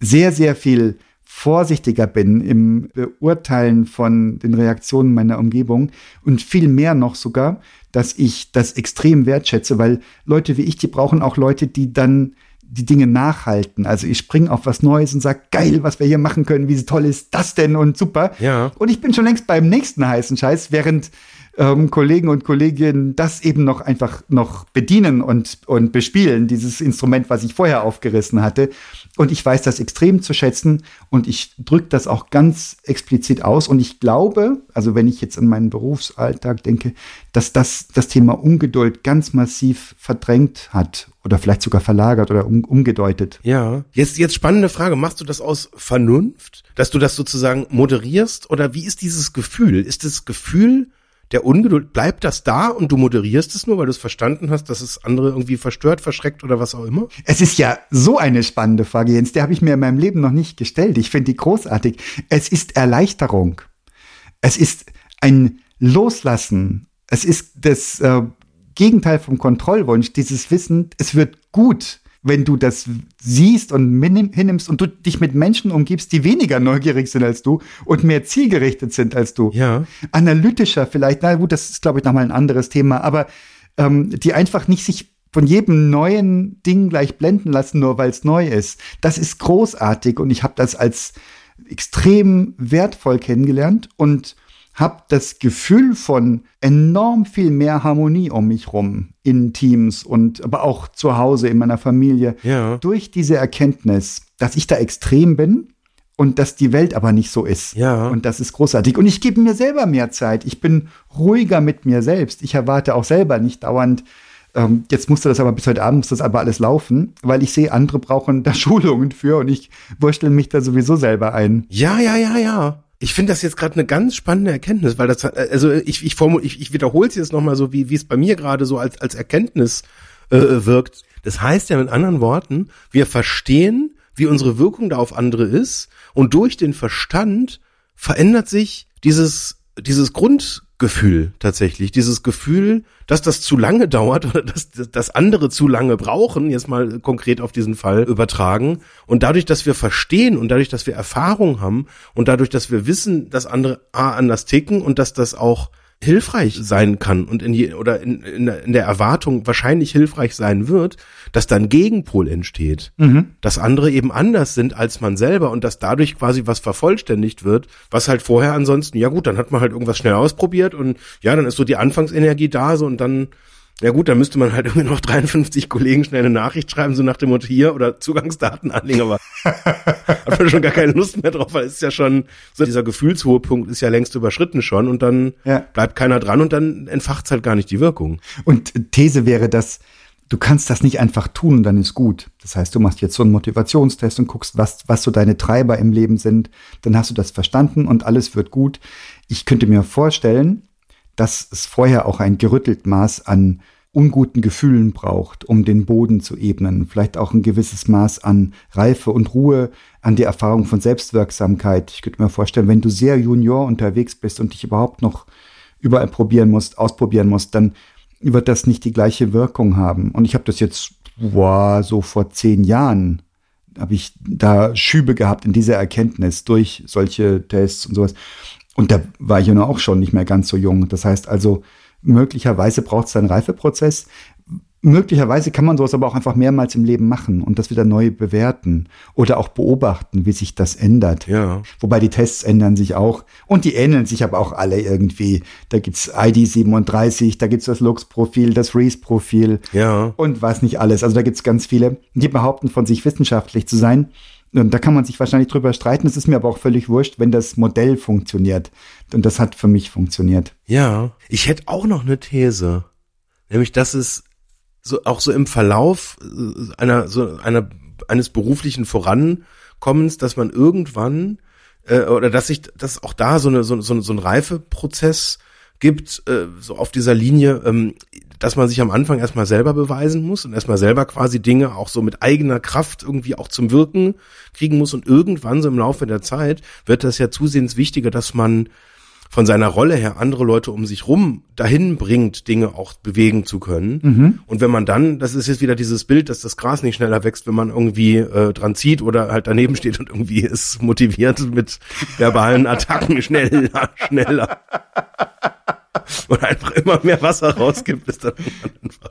sehr, sehr viel vorsichtiger bin im Beurteilen von den Reaktionen meiner Umgebung und viel mehr noch sogar, dass ich das extrem wertschätze, weil Leute wie ich, die brauchen auch Leute, die dann die Dinge nachhalten. Also ich springe auf was Neues und sage, geil, was wir hier machen können, wie toll ist das denn und super. Ja. Und ich bin schon längst beim nächsten heißen Scheiß, während ähm, Kollegen und Kolleginnen das eben noch einfach noch bedienen und, und bespielen, dieses Instrument, was ich vorher aufgerissen hatte. Und ich weiß das extrem zu schätzen und ich drücke das auch ganz explizit aus. Und ich glaube, also wenn ich jetzt an meinen Berufsalltag denke, dass das das Thema Ungeduld ganz massiv verdrängt hat oder vielleicht sogar verlagert oder um, umgedeutet. Ja. Jetzt, jetzt spannende Frage. Machst du das aus Vernunft, dass du das sozusagen moderierst oder wie ist dieses Gefühl? Ist das Gefühl, der Ungeduld, bleibt das da und du moderierst es nur, weil du es verstanden hast, dass es andere irgendwie verstört, verschreckt oder was auch immer? Es ist ja so eine spannende Frage, Jens, der habe ich mir in meinem Leben noch nicht gestellt. Ich finde die großartig. Es ist Erleichterung. Es ist ein Loslassen. Es ist das äh, Gegenteil vom Kontrollwunsch, dieses Wissen, es wird gut wenn du das siehst und hinnimmst und du dich mit Menschen umgibst, die weniger neugierig sind als du und mehr zielgerichtet sind als du. Ja. Analytischer vielleicht, na gut, das ist, glaube ich, nochmal ein anderes Thema, aber ähm, die einfach nicht sich von jedem neuen Ding gleich blenden lassen, nur weil es neu ist. Das ist großartig und ich habe das als extrem wertvoll kennengelernt und habe das Gefühl von enorm viel mehr Harmonie um mich rum in Teams und aber auch zu Hause in meiner Familie ja. durch diese Erkenntnis, dass ich da extrem bin und dass die Welt aber nicht so ist. Ja. Und das ist großartig. Und ich gebe mir selber mehr Zeit. Ich bin ruhiger mit mir selbst. Ich erwarte auch selber nicht dauernd, ähm, jetzt musste das aber bis heute Abend muss das aber alles laufen, weil ich sehe, andere brauchen da Schulungen für und ich wurschtel mich da sowieso selber ein. Ja, ja, ja, ja. Ich finde das jetzt gerade eine ganz spannende Erkenntnis, weil das, also ich, ich, ich, ich wiederhole es jetzt nochmal so, wie, wie es bei mir gerade so als, als Erkenntnis äh, wirkt. Das heißt ja mit anderen Worten, wir verstehen, wie unsere Wirkung da auf andere ist und durch den Verstand verändert sich dieses, dieses Grund, Gefühl tatsächlich. Dieses Gefühl, dass das zu lange dauert oder dass, dass andere zu lange brauchen, jetzt mal konkret auf diesen Fall übertragen. Und dadurch, dass wir verstehen und dadurch, dass wir Erfahrung haben und dadurch, dass wir wissen, dass andere A anders ticken und dass das auch hilfreich sein kann und in je, oder in, in, in der Erwartung wahrscheinlich hilfreich sein wird, dass dann Gegenpol entsteht, mhm. dass andere eben anders sind als man selber und dass dadurch quasi was vervollständigt wird, was halt vorher ansonsten, ja gut, dann hat man halt irgendwas schnell ausprobiert und ja, dann ist so die Anfangsenergie da so und dann ja gut, dann müsste man halt irgendwie noch 53 Kollegen schnell eine Nachricht schreiben, so nach dem Motto hier oder Zugangsdaten anlegen, aber hat man schon gar keine Lust mehr drauf, weil es ist ja schon, so dieser gefühlshohe Punkt ist ja längst überschritten schon und dann ja. bleibt keiner dran und dann entfacht halt gar nicht die Wirkung. Und These wäre, dass du kannst das nicht einfach tun und dann ist gut. Das heißt, du machst jetzt so einen Motivationstest und guckst, was, was so deine Treiber im Leben sind. Dann hast du das verstanden und alles wird gut. Ich könnte mir vorstellen, dass es vorher auch ein gerüttelt Maß an unguten Gefühlen braucht, um den Boden zu ebnen. Vielleicht auch ein gewisses Maß an Reife und Ruhe, an die Erfahrung von Selbstwirksamkeit. Ich könnte mir vorstellen, wenn du sehr junior unterwegs bist und dich überhaupt noch überall probieren musst, ausprobieren musst, dann wird das nicht die gleiche Wirkung haben. Und ich habe das jetzt, wow, so vor zehn Jahren habe ich da Schübe gehabt in dieser Erkenntnis durch solche Tests und sowas. Und da war ich ja noch auch schon nicht mehr ganz so jung. Das heißt also, möglicherweise braucht es einen Reifeprozess. Möglicherweise kann man sowas aber auch einfach mehrmals im Leben machen und das wieder neu bewerten oder auch beobachten, wie sich das ändert. Ja. Wobei die Tests ändern sich auch und die ähneln sich aber auch alle irgendwie. Da gibt's ID37, da gibt's das Lux-Profil, das Reese-Profil ja. und was nicht alles. Also da gibt's ganz viele, die behaupten von sich wissenschaftlich zu sein. Und da kann man sich wahrscheinlich drüber streiten. Es ist mir aber auch völlig wurscht, wenn das Modell funktioniert. Und das hat für mich funktioniert. Ja, ich hätte auch noch eine These. Nämlich, dass es so, auch so im Verlauf äh, einer, so einer, eines beruflichen Vorankommens, dass man irgendwann, äh, oder dass sich, dass auch da so eine, so, so, so ein Reifeprozess gibt, äh, so auf dieser Linie, ähm, dass man sich am Anfang erstmal selber beweisen muss und erstmal selber quasi Dinge auch so mit eigener Kraft irgendwie auch zum Wirken kriegen muss und irgendwann so im Laufe der Zeit wird das ja zusehends wichtiger, dass man von seiner Rolle her andere Leute um sich rum dahin bringt, Dinge auch bewegen zu können. Mhm. Und wenn man dann, das ist jetzt wieder dieses Bild, dass das Gras nicht schneller wächst, wenn man irgendwie äh, dran zieht oder halt daneben steht und irgendwie ist motiviert mit verbalen Attacken schneller, schneller. und einfach immer mehr Wasser rausgibt, ist dann einfach.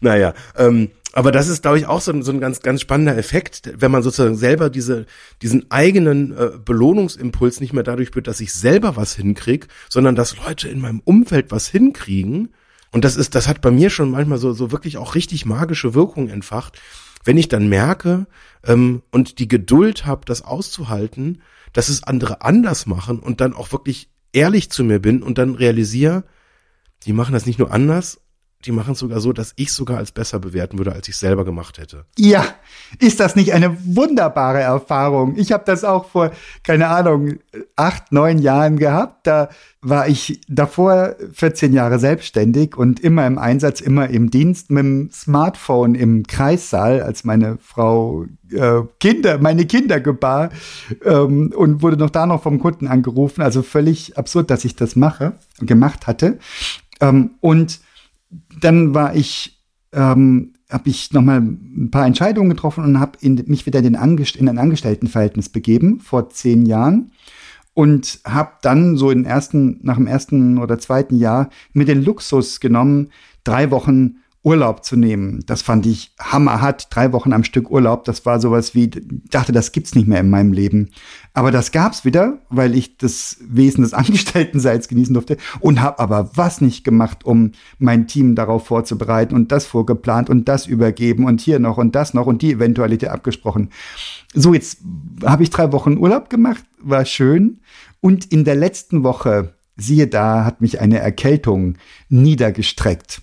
Naja, ähm, aber das ist, glaube ich, auch so ein, so ein ganz, ganz spannender Effekt, wenn man sozusagen selber diese, diesen eigenen äh, Belohnungsimpuls nicht mehr dadurch wird, dass ich selber was hinkrieg, sondern dass Leute in meinem Umfeld was hinkriegen. Und das ist, das hat bei mir schon manchmal so, so wirklich auch richtig magische Wirkung entfacht, wenn ich dann merke ähm, und die Geduld habe, das auszuhalten, dass es andere anders machen und dann auch wirklich ehrlich zu mir bin und dann realisiere, die machen das nicht nur anders, die machen es sogar so, dass ich sogar als besser bewerten würde, als ich selber gemacht hätte. Ja, ist das nicht eine wunderbare Erfahrung? Ich habe das auch vor, keine Ahnung, acht, neun Jahren gehabt. Da war ich davor 14 Jahre selbstständig und immer im Einsatz, immer im Dienst mit dem Smartphone im Kreissaal, als meine Frau äh, Kinder, meine Kinder gebar ähm, und wurde noch da noch vom Kunden angerufen. Also völlig absurd, dass ich das mache, gemacht hatte. Ähm, und dann war ich, ähm, habe ich nochmal ein paar Entscheidungen getroffen und habe mich wieder in, ein Angestelltenverhältnis begeben vor zehn Jahren und habe dann so in ersten, nach dem ersten oder zweiten Jahr mir den Luxus genommen, drei Wochen Urlaub zu nehmen. Das fand ich hammerhart. Drei Wochen am Stück Urlaub, das war sowas wie, dachte, das gibt's nicht mehr in meinem Leben. Aber das gab's wieder, weil ich das Wesen des Angestelltenseins genießen durfte und habe aber was nicht gemacht, um mein Team darauf vorzubereiten und das vorgeplant und das übergeben und hier noch und das noch und die Eventualität abgesprochen. So, jetzt habe ich drei Wochen Urlaub gemacht, war schön. Und in der letzten Woche, siehe da, hat mich eine Erkältung niedergestreckt.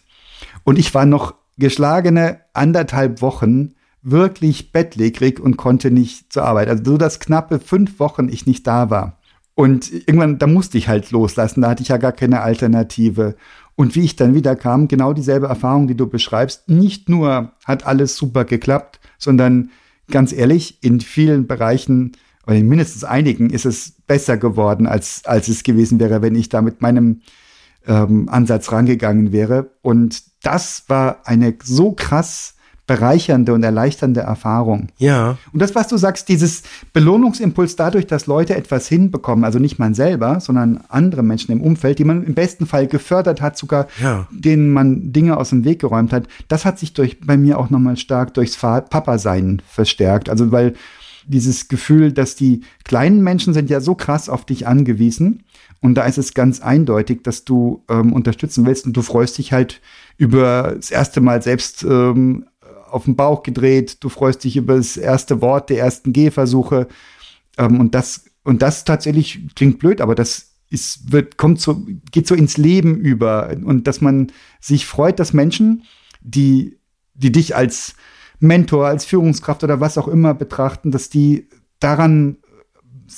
Und ich war noch geschlagene anderthalb Wochen wirklich bettlägerig und konnte nicht zur Arbeit. Also so, dass knappe fünf Wochen ich nicht da war. Und irgendwann, da musste ich halt loslassen, da hatte ich ja gar keine Alternative. Und wie ich dann wieder kam, genau dieselbe Erfahrung, die du beschreibst. Nicht nur hat alles super geklappt, sondern ganz ehrlich, in vielen Bereichen oder in mindestens einigen ist es besser geworden, als, als es gewesen wäre, wenn ich da mit meinem ähm, Ansatz rangegangen wäre. Und das war eine so krass bereichernde und erleichternde Erfahrung. Ja. Und das, was du sagst, dieses Belohnungsimpuls dadurch, dass Leute etwas hinbekommen, also nicht man selber, sondern andere Menschen im Umfeld, die man im besten Fall gefördert hat, sogar ja. denen man Dinge aus dem Weg geräumt hat, das hat sich durch, bei mir auch nochmal stark durchs Papa-Sein verstärkt. Also, weil dieses Gefühl, dass die kleinen Menschen sind ja so krass auf dich angewiesen. Und da ist es ganz eindeutig, dass du ähm, unterstützen willst und du freust dich halt über das erste Mal selbst ähm, auf den Bauch gedreht, du freust dich über das erste Wort der ersten Gehversuche. Ähm, und das, und das tatsächlich klingt blöd, aber das ist, wird, kommt so, geht so ins Leben über. Und dass man sich freut, dass Menschen, die, die dich als Mentor, als Führungskraft oder was auch immer betrachten, dass die daran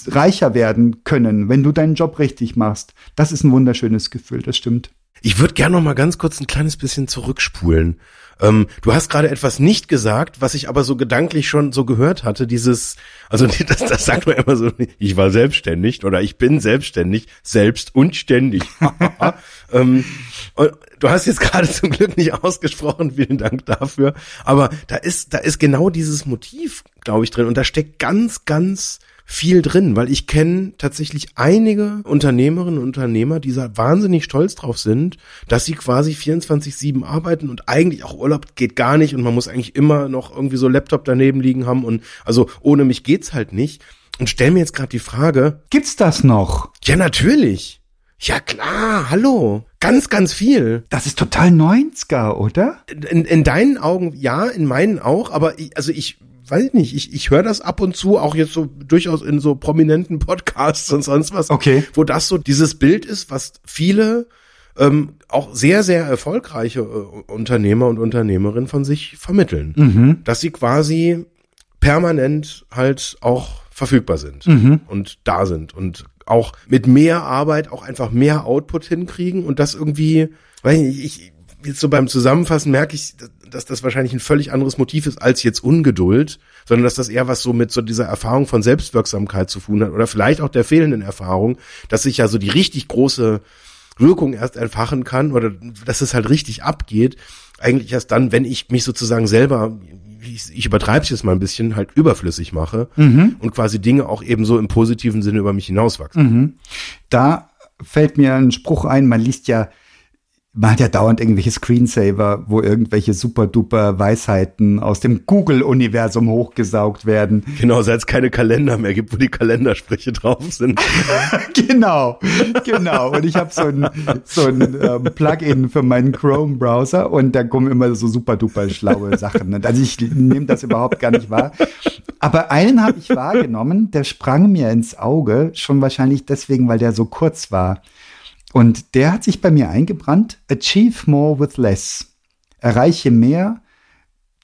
reicher werden können, wenn du deinen Job richtig machst. Das ist ein wunderschönes Gefühl, das stimmt. Ich würde gerne noch mal ganz kurz ein kleines bisschen zurückspulen. Ähm, du hast gerade etwas nicht gesagt, was ich aber so gedanklich schon so gehört hatte. Dieses, also das, das sagt man immer so, ich war selbstständig oder ich bin selbstständig, selbst und ständig. ähm, du hast jetzt gerade zum Glück nicht ausgesprochen, vielen Dank dafür. Aber da ist, da ist genau dieses Motiv, glaube ich, drin. Und da steckt ganz, ganz viel drin, weil ich kenne tatsächlich einige Unternehmerinnen und Unternehmer, die da wahnsinnig stolz drauf sind, dass sie quasi 24-7 arbeiten und eigentlich auch Urlaub geht gar nicht und man muss eigentlich immer noch irgendwie so Laptop daneben liegen haben und also ohne mich geht's halt nicht. Und stell mir jetzt gerade die Frage. Gibt's das noch? Ja, natürlich. Ja klar, hallo. Ganz, ganz viel. Das ist total 90er, oder? In, in deinen Augen ja, in meinen auch, aber ich, also ich weiß ich nicht, ich, ich höre das ab und zu, auch jetzt so durchaus in so prominenten Podcasts und sonst was, okay. wo das so dieses Bild ist, was viele ähm, auch sehr, sehr erfolgreiche äh, Unternehmer und Unternehmerinnen von sich vermitteln. Mhm. Dass sie quasi permanent halt auch verfügbar sind mhm. und da sind und auch mit mehr Arbeit auch einfach mehr Output hinkriegen und das irgendwie, weiß ich, nicht, ich jetzt so beim Zusammenfassen merke ich, dass das wahrscheinlich ein völlig anderes Motiv ist als jetzt Ungeduld, sondern dass das eher was so mit so dieser Erfahrung von Selbstwirksamkeit zu tun hat oder vielleicht auch der fehlenden Erfahrung, dass sich ja so die richtig große Wirkung erst entfachen kann oder dass es halt richtig abgeht, eigentlich erst dann, wenn ich mich sozusagen selber, ich, ich übertreibe es jetzt mal ein bisschen, halt überflüssig mache mhm. und quasi Dinge auch eben so im positiven Sinne über mich hinauswachsen. Mhm. Da fällt mir ein Spruch ein, man liest ja man hat ja dauernd irgendwelche Screensaver, wo irgendwelche super duper Weisheiten aus dem Google-Universum hochgesaugt werden. Genau, seit es keine Kalender mehr gibt, wo die Kalendersprüche drauf sind. genau, genau. Und ich habe so ein, so ein ähm, Plugin für meinen Chrome-Browser und da kommen immer so super duper schlaue Sachen. Also ich nehme das überhaupt gar nicht wahr. Aber einen habe ich wahrgenommen, der sprang mir ins Auge, schon wahrscheinlich deswegen, weil der so kurz war. Und der hat sich bei mir eingebrannt. Achieve more with less. Erreiche mehr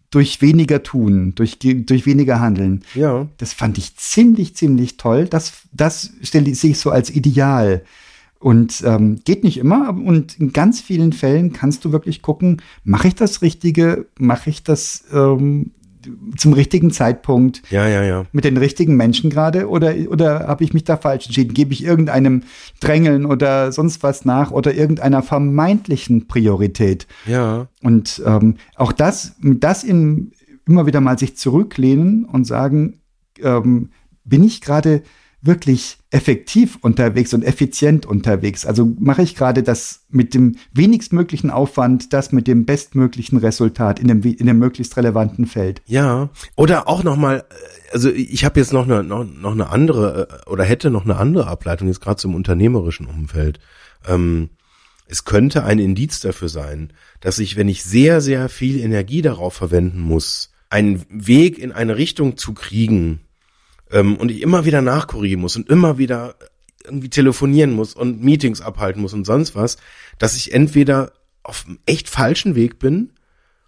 durch weniger tun, durch, durch weniger handeln. Ja. Das fand ich ziemlich, ziemlich toll. Das, das stelle ich so als Ideal. Und ähm, geht nicht immer, und in ganz vielen Fällen kannst du wirklich gucken, mache ich das Richtige, mache ich das ähm, zum richtigen Zeitpunkt ja, ja, ja. mit den richtigen Menschen gerade oder, oder habe ich mich da falsch entschieden? Gebe ich irgendeinem Drängeln oder sonst was nach oder irgendeiner vermeintlichen Priorität? Ja. Und ähm, auch das, das in, immer wieder mal sich zurücklehnen und sagen, ähm, bin ich gerade wirklich effektiv unterwegs und effizient unterwegs. Also mache ich gerade das mit dem wenigstmöglichen Aufwand, das mit dem bestmöglichen Resultat in dem, in dem möglichst relevanten Feld. Ja, oder auch nochmal, äh, also ich habe jetzt noch eine, noch, noch eine andere äh, oder hätte noch eine andere Ableitung jetzt gerade zum unternehmerischen Umfeld. Ähm, es könnte ein Indiz dafür sein, dass ich, wenn ich sehr, sehr viel Energie darauf verwenden muss, einen Weg in eine Richtung zu kriegen, ähm, und ich immer wieder nachkorrigieren muss und immer wieder irgendwie telefonieren muss und Meetings abhalten muss und sonst was, dass ich entweder auf einem echt falschen Weg bin,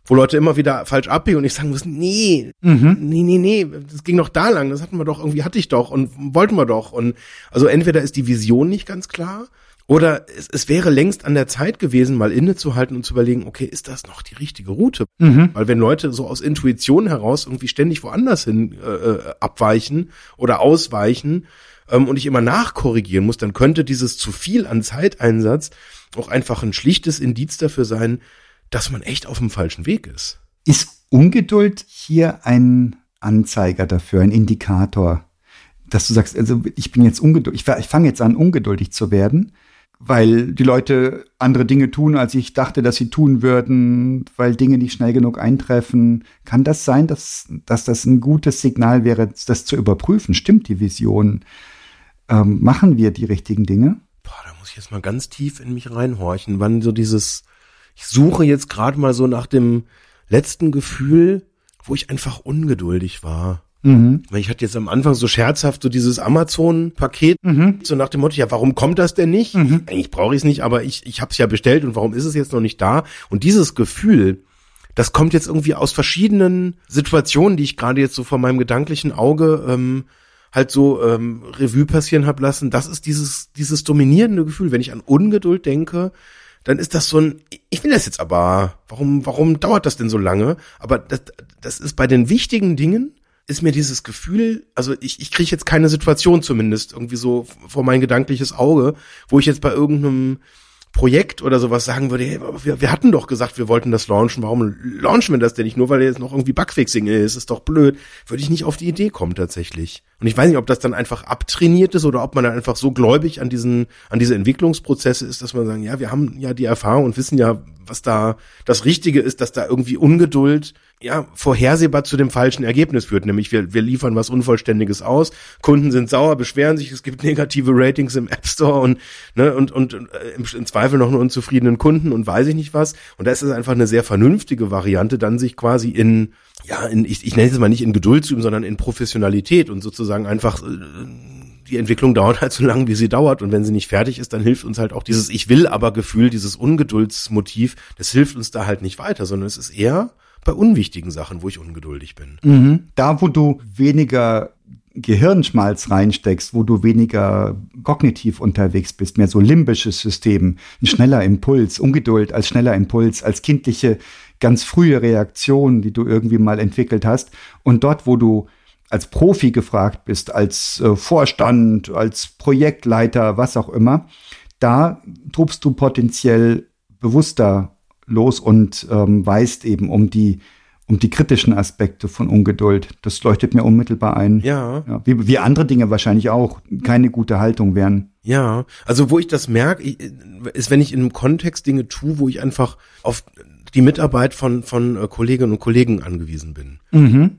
wo Leute immer wieder falsch abbiegen und ich sagen muss, nee, mhm. nee, nee, nee, das ging doch da lang, das hatten wir doch, irgendwie hatte ich doch und wollten wir doch und also entweder ist die Vision nicht ganz klar oder es, es wäre längst an der Zeit gewesen, mal innezuhalten und zu überlegen, okay, ist das noch die richtige Route? Mhm. Weil wenn Leute so aus Intuition heraus irgendwie ständig woanders hin äh, äh, abweichen oder ausweichen ähm, und ich immer nachkorrigieren muss, dann könnte dieses zu viel an Zeiteinsatz auch einfach ein schlichtes Indiz dafür sein, dass man echt auf dem falschen Weg ist. Ist Ungeduld hier ein Anzeiger dafür, ein Indikator? dass du sagst, also ich bin jetzt ungeduldig, ich, ich fange jetzt an, ungeduldig zu werden weil die Leute andere Dinge tun, als ich dachte, dass sie tun würden, weil Dinge nicht schnell genug eintreffen. Kann das sein, dass, dass das ein gutes Signal wäre, das zu überprüfen? Stimmt die Vision? Ähm, machen wir die richtigen Dinge? Boah, da muss ich jetzt mal ganz tief in mich reinhorchen, wann so dieses, ich suche jetzt gerade mal so nach dem letzten Gefühl, wo ich einfach ungeduldig war. Mhm. Ich hatte jetzt am Anfang so scherzhaft so dieses Amazon-Paket, mhm. so nach dem Motto, ja, warum kommt das denn nicht? Mhm. Eigentlich brauche ich es nicht, aber ich, ich habe es ja bestellt und warum ist es jetzt noch nicht da? Und dieses Gefühl, das kommt jetzt irgendwie aus verschiedenen Situationen, die ich gerade jetzt so vor meinem gedanklichen Auge ähm, halt so ähm, Revue passieren hab lassen. Das ist dieses, dieses dominierende Gefühl. Wenn ich an Ungeduld denke, dann ist das so ein, ich will das jetzt aber, warum, warum dauert das denn so lange? Aber das, das ist bei den wichtigen Dingen, ist mir dieses Gefühl, also ich, ich kriege jetzt keine Situation zumindest irgendwie so vor mein gedankliches Auge, wo ich jetzt bei irgendeinem Projekt oder sowas sagen würde, hey, wir, wir hatten doch gesagt, wir wollten das launchen, warum launchen wir das denn nicht? Nur weil jetzt noch irgendwie Bugfixing ist, ist doch blöd. Würde ich nicht auf die Idee kommen tatsächlich. Und ich weiß nicht, ob das dann einfach abtrainiert ist oder ob man dann einfach so gläubig an diesen, an diese Entwicklungsprozesse ist, dass man sagen, ja, wir haben ja die Erfahrung und wissen ja, was da das Richtige ist, dass da irgendwie Ungeduld ja, vorhersehbar zu dem falschen Ergebnis führt. Nämlich wir, wir liefern was Unvollständiges aus, Kunden sind sauer, beschweren sich, es gibt negative Ratings im App Store und, ne, und, und äh, im, im Zweifel noch einen unzufriedenen Kunden und weiß ich nicht was. Und da ist es einfach eine sehr vernünftige Variante, dann sich quasi in, ja, in, ich, ich nenne es mal nicht in Geduld zu üben, sondern in Professionalität und sozusagen einfach äh, die Entwicklung dauert halt so lange, wie sie dauert. Und wenn sie nicht fertig ist, dann hilft uns halt auch dieses Ich will aber Gefühl, dieses Ungeduldsmotiv, das hilft uns da halt nicht weiter, sondern es ist eher bei unwichtigen Sachen, wo ich ungeduldig bin. Mhm. Da, wo du weniger Gehirnschmalz reinsteckst, wo du weniger kognitiv unterwegs bist, mehr so limbisches System, ein schneller Impuls, Ungeduld als schneller Impuls, als kindliche, ganz frühe Reaktion, die du irgendwie mal entwickelt hast. Und dort, wo du als Profi gefragt bist, als äh, Vorstand, als Projektleiter, was auch immer, da tobst du potenziell bewusster los und ähm, weist eben um die um die kritischen Aspekte von Ungeduld. Das leuchtet mir unmittelbar ein. Ja. ja wie, wie andere Dinge wahrscheinlich auch keine gute Haltung wären. Ja, also wo ich das merke, ist, wenn ich in einem Kontext Dinge tue, wo ich einfach auf die Mitarbeit von, von äh, Kolleginnen und Kollegen angewiesen bin.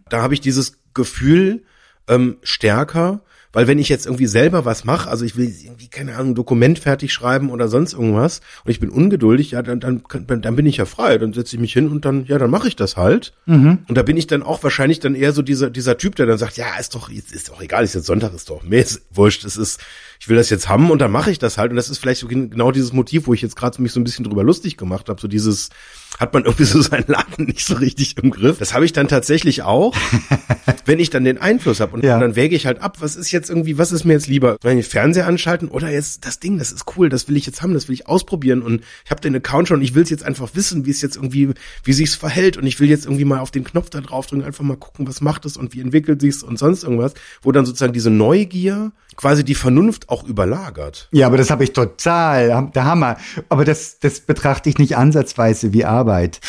Da habe ich dieses Gefühl ähm, stärker, weil wenn ich jetzt irgendwie selber was mache, also ich will irgendwie, keine Ahnung, ein Dokument fertig schreiben oder sonst irgendwas und ich bin ungeduldig, ja, dann, dann, dann bin ich ja frei, dann setze ich mich hin und dann, ja, dann mache ich das halt. Und da bin ich dann auch wahrscheinlich dann eher so dieser, dieser Typ, der dann sagt, ja, ist doch, ist doch egal, ist jetzt Sonntag, ist doch, mir ist wurscht, es ist, ich will das jetzt haben und dann mache ich das halt. Und das ist vielleicht so gen- genau dieses Motiv, wo ich jetzt gerade mich so ein bisschen drüber lustig gemacht habe, so dieses, hat man irgendwie so seinen Laden nicht so richtig im Griff. Das habe ich dann tatsächlich auch, wenn ich dann den Einfluss habe. Und Ja. dann wäge ich halt ab, was ist jetzt irgendwie, was ist mir jetzt lieber? Wenn ich Fernseher anschalten oder jetzt das Ding, das ist cool, das will ich jetzt haben, das will ich ausprobieren und ich habe den Account schon, ich will es jetzt einfach wissen, wie es jetzt irgendwie, wie sich's verhält und ich will jetzt irgendwie mal auf den Knopf da drauf drücken, einfach mal gucken, was macht es und wie entwickelt sich's und sonst irgendwas, wo dann sozusagen diese Neugier quasi die Vernunft auch überlagert. Ja, aber das habe ich total, der Hammer. Aber das, das betrachte ich nicht ansatzweise wie Arbeit.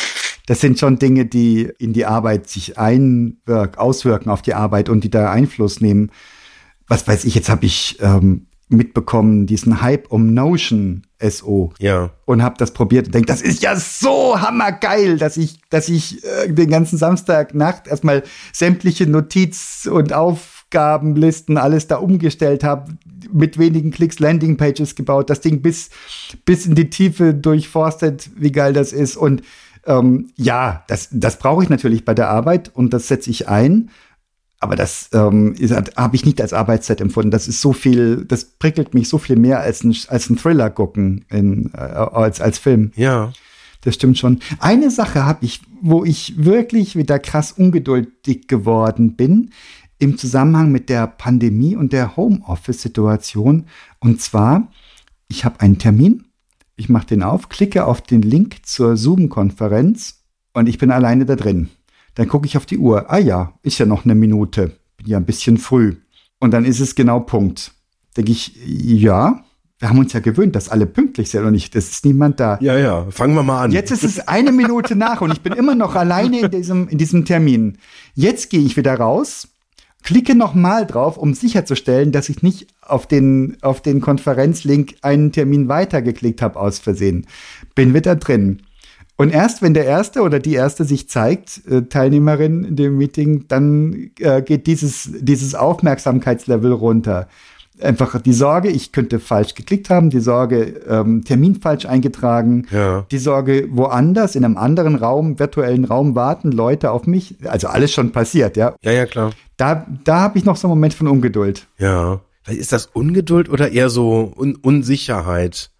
Das sind schon Dinge, die in die Arbeit sich einwirken, auswirken auf die Arbeit und die da Einfluss nehmen. Was weiß ich, jetzt habe ich ähm, mitbekommen, diesen Hype um Notion SO Ja. und habe das probiert und denke, das ist ja so hammergeil, dass ich, dass ich äh, den ganzen Samstagnacht erstmal sämtliche Notiz- und Aufgabenlisten alles da umgestellt habe, mit wenigen Klicks Landingpages gebaut, das Ding bis, bis in die Tiefe durchforstet, wie geil das ist. Und ähm, ja, das, das brauche ich natürlich bei der Arbeit und das setze ich ein. Aber das ähm, habe ich nicht als Arbeitszeit empfunden. Das ist so viel, das prickelt mich so viel mehr als ein, als ein Thriller gucken in, äh, als, als Film. Ja. Das stimmt schon. Eine Sache habe ich, wo ich wirklich wieder krass ungeduldig geworden bin, im Zusammenhang mit der Pandemie und der Homeoffice-Situation. Und zwar, ich habe einen Termin, ich mache den auf, klicke auf den Link zur Zoom-Konferenz und ich bin alleine da drin. Dann gucke ich auf die Uhr. Ah ja, ist ja noch eine Minute. Bin ja ein bisschen früh. Und dann ist es genau Punkt. Denke ich, ja, wir haben uns ja gewöhnt, dass alle pünktlich sind und nicht, es ist niemand da. Ja, ja. Fangen wir mal an. Jetzt ist es eine Minute nach und ich bin immer noch alleine in diesem, in diesem Termin. Jetzt gehe ich wieder raus, klicke nochmal drauf, um sicherzustellen, dass ich nicht auf den, auf den Konferenzlink einen Termin weitergeklickt habe aus Versehen. Bin wieder drin. Und erst wenn der Erste oder die Erste sich zeigt, äh, Teilnehmerin in dem Meeting, dann äh, geht dieses, dieses Aufmerksamkeitslevel runter. Einfach die Sorge, ich könnte falsch geklickt haben, die Sorge, ähm, Termin falsch eingetragen, Ja. die Sorge, woanders, in einem anderen Raum, virtuellen Raum warten Leute auf mich. Also alles schon passiert, ja. Ja, ja, klar. Da, da habe ich noch so einen Moment von Ungeduld. Ja. Ist das Ungeduld oder eher so Un Unsicherheit?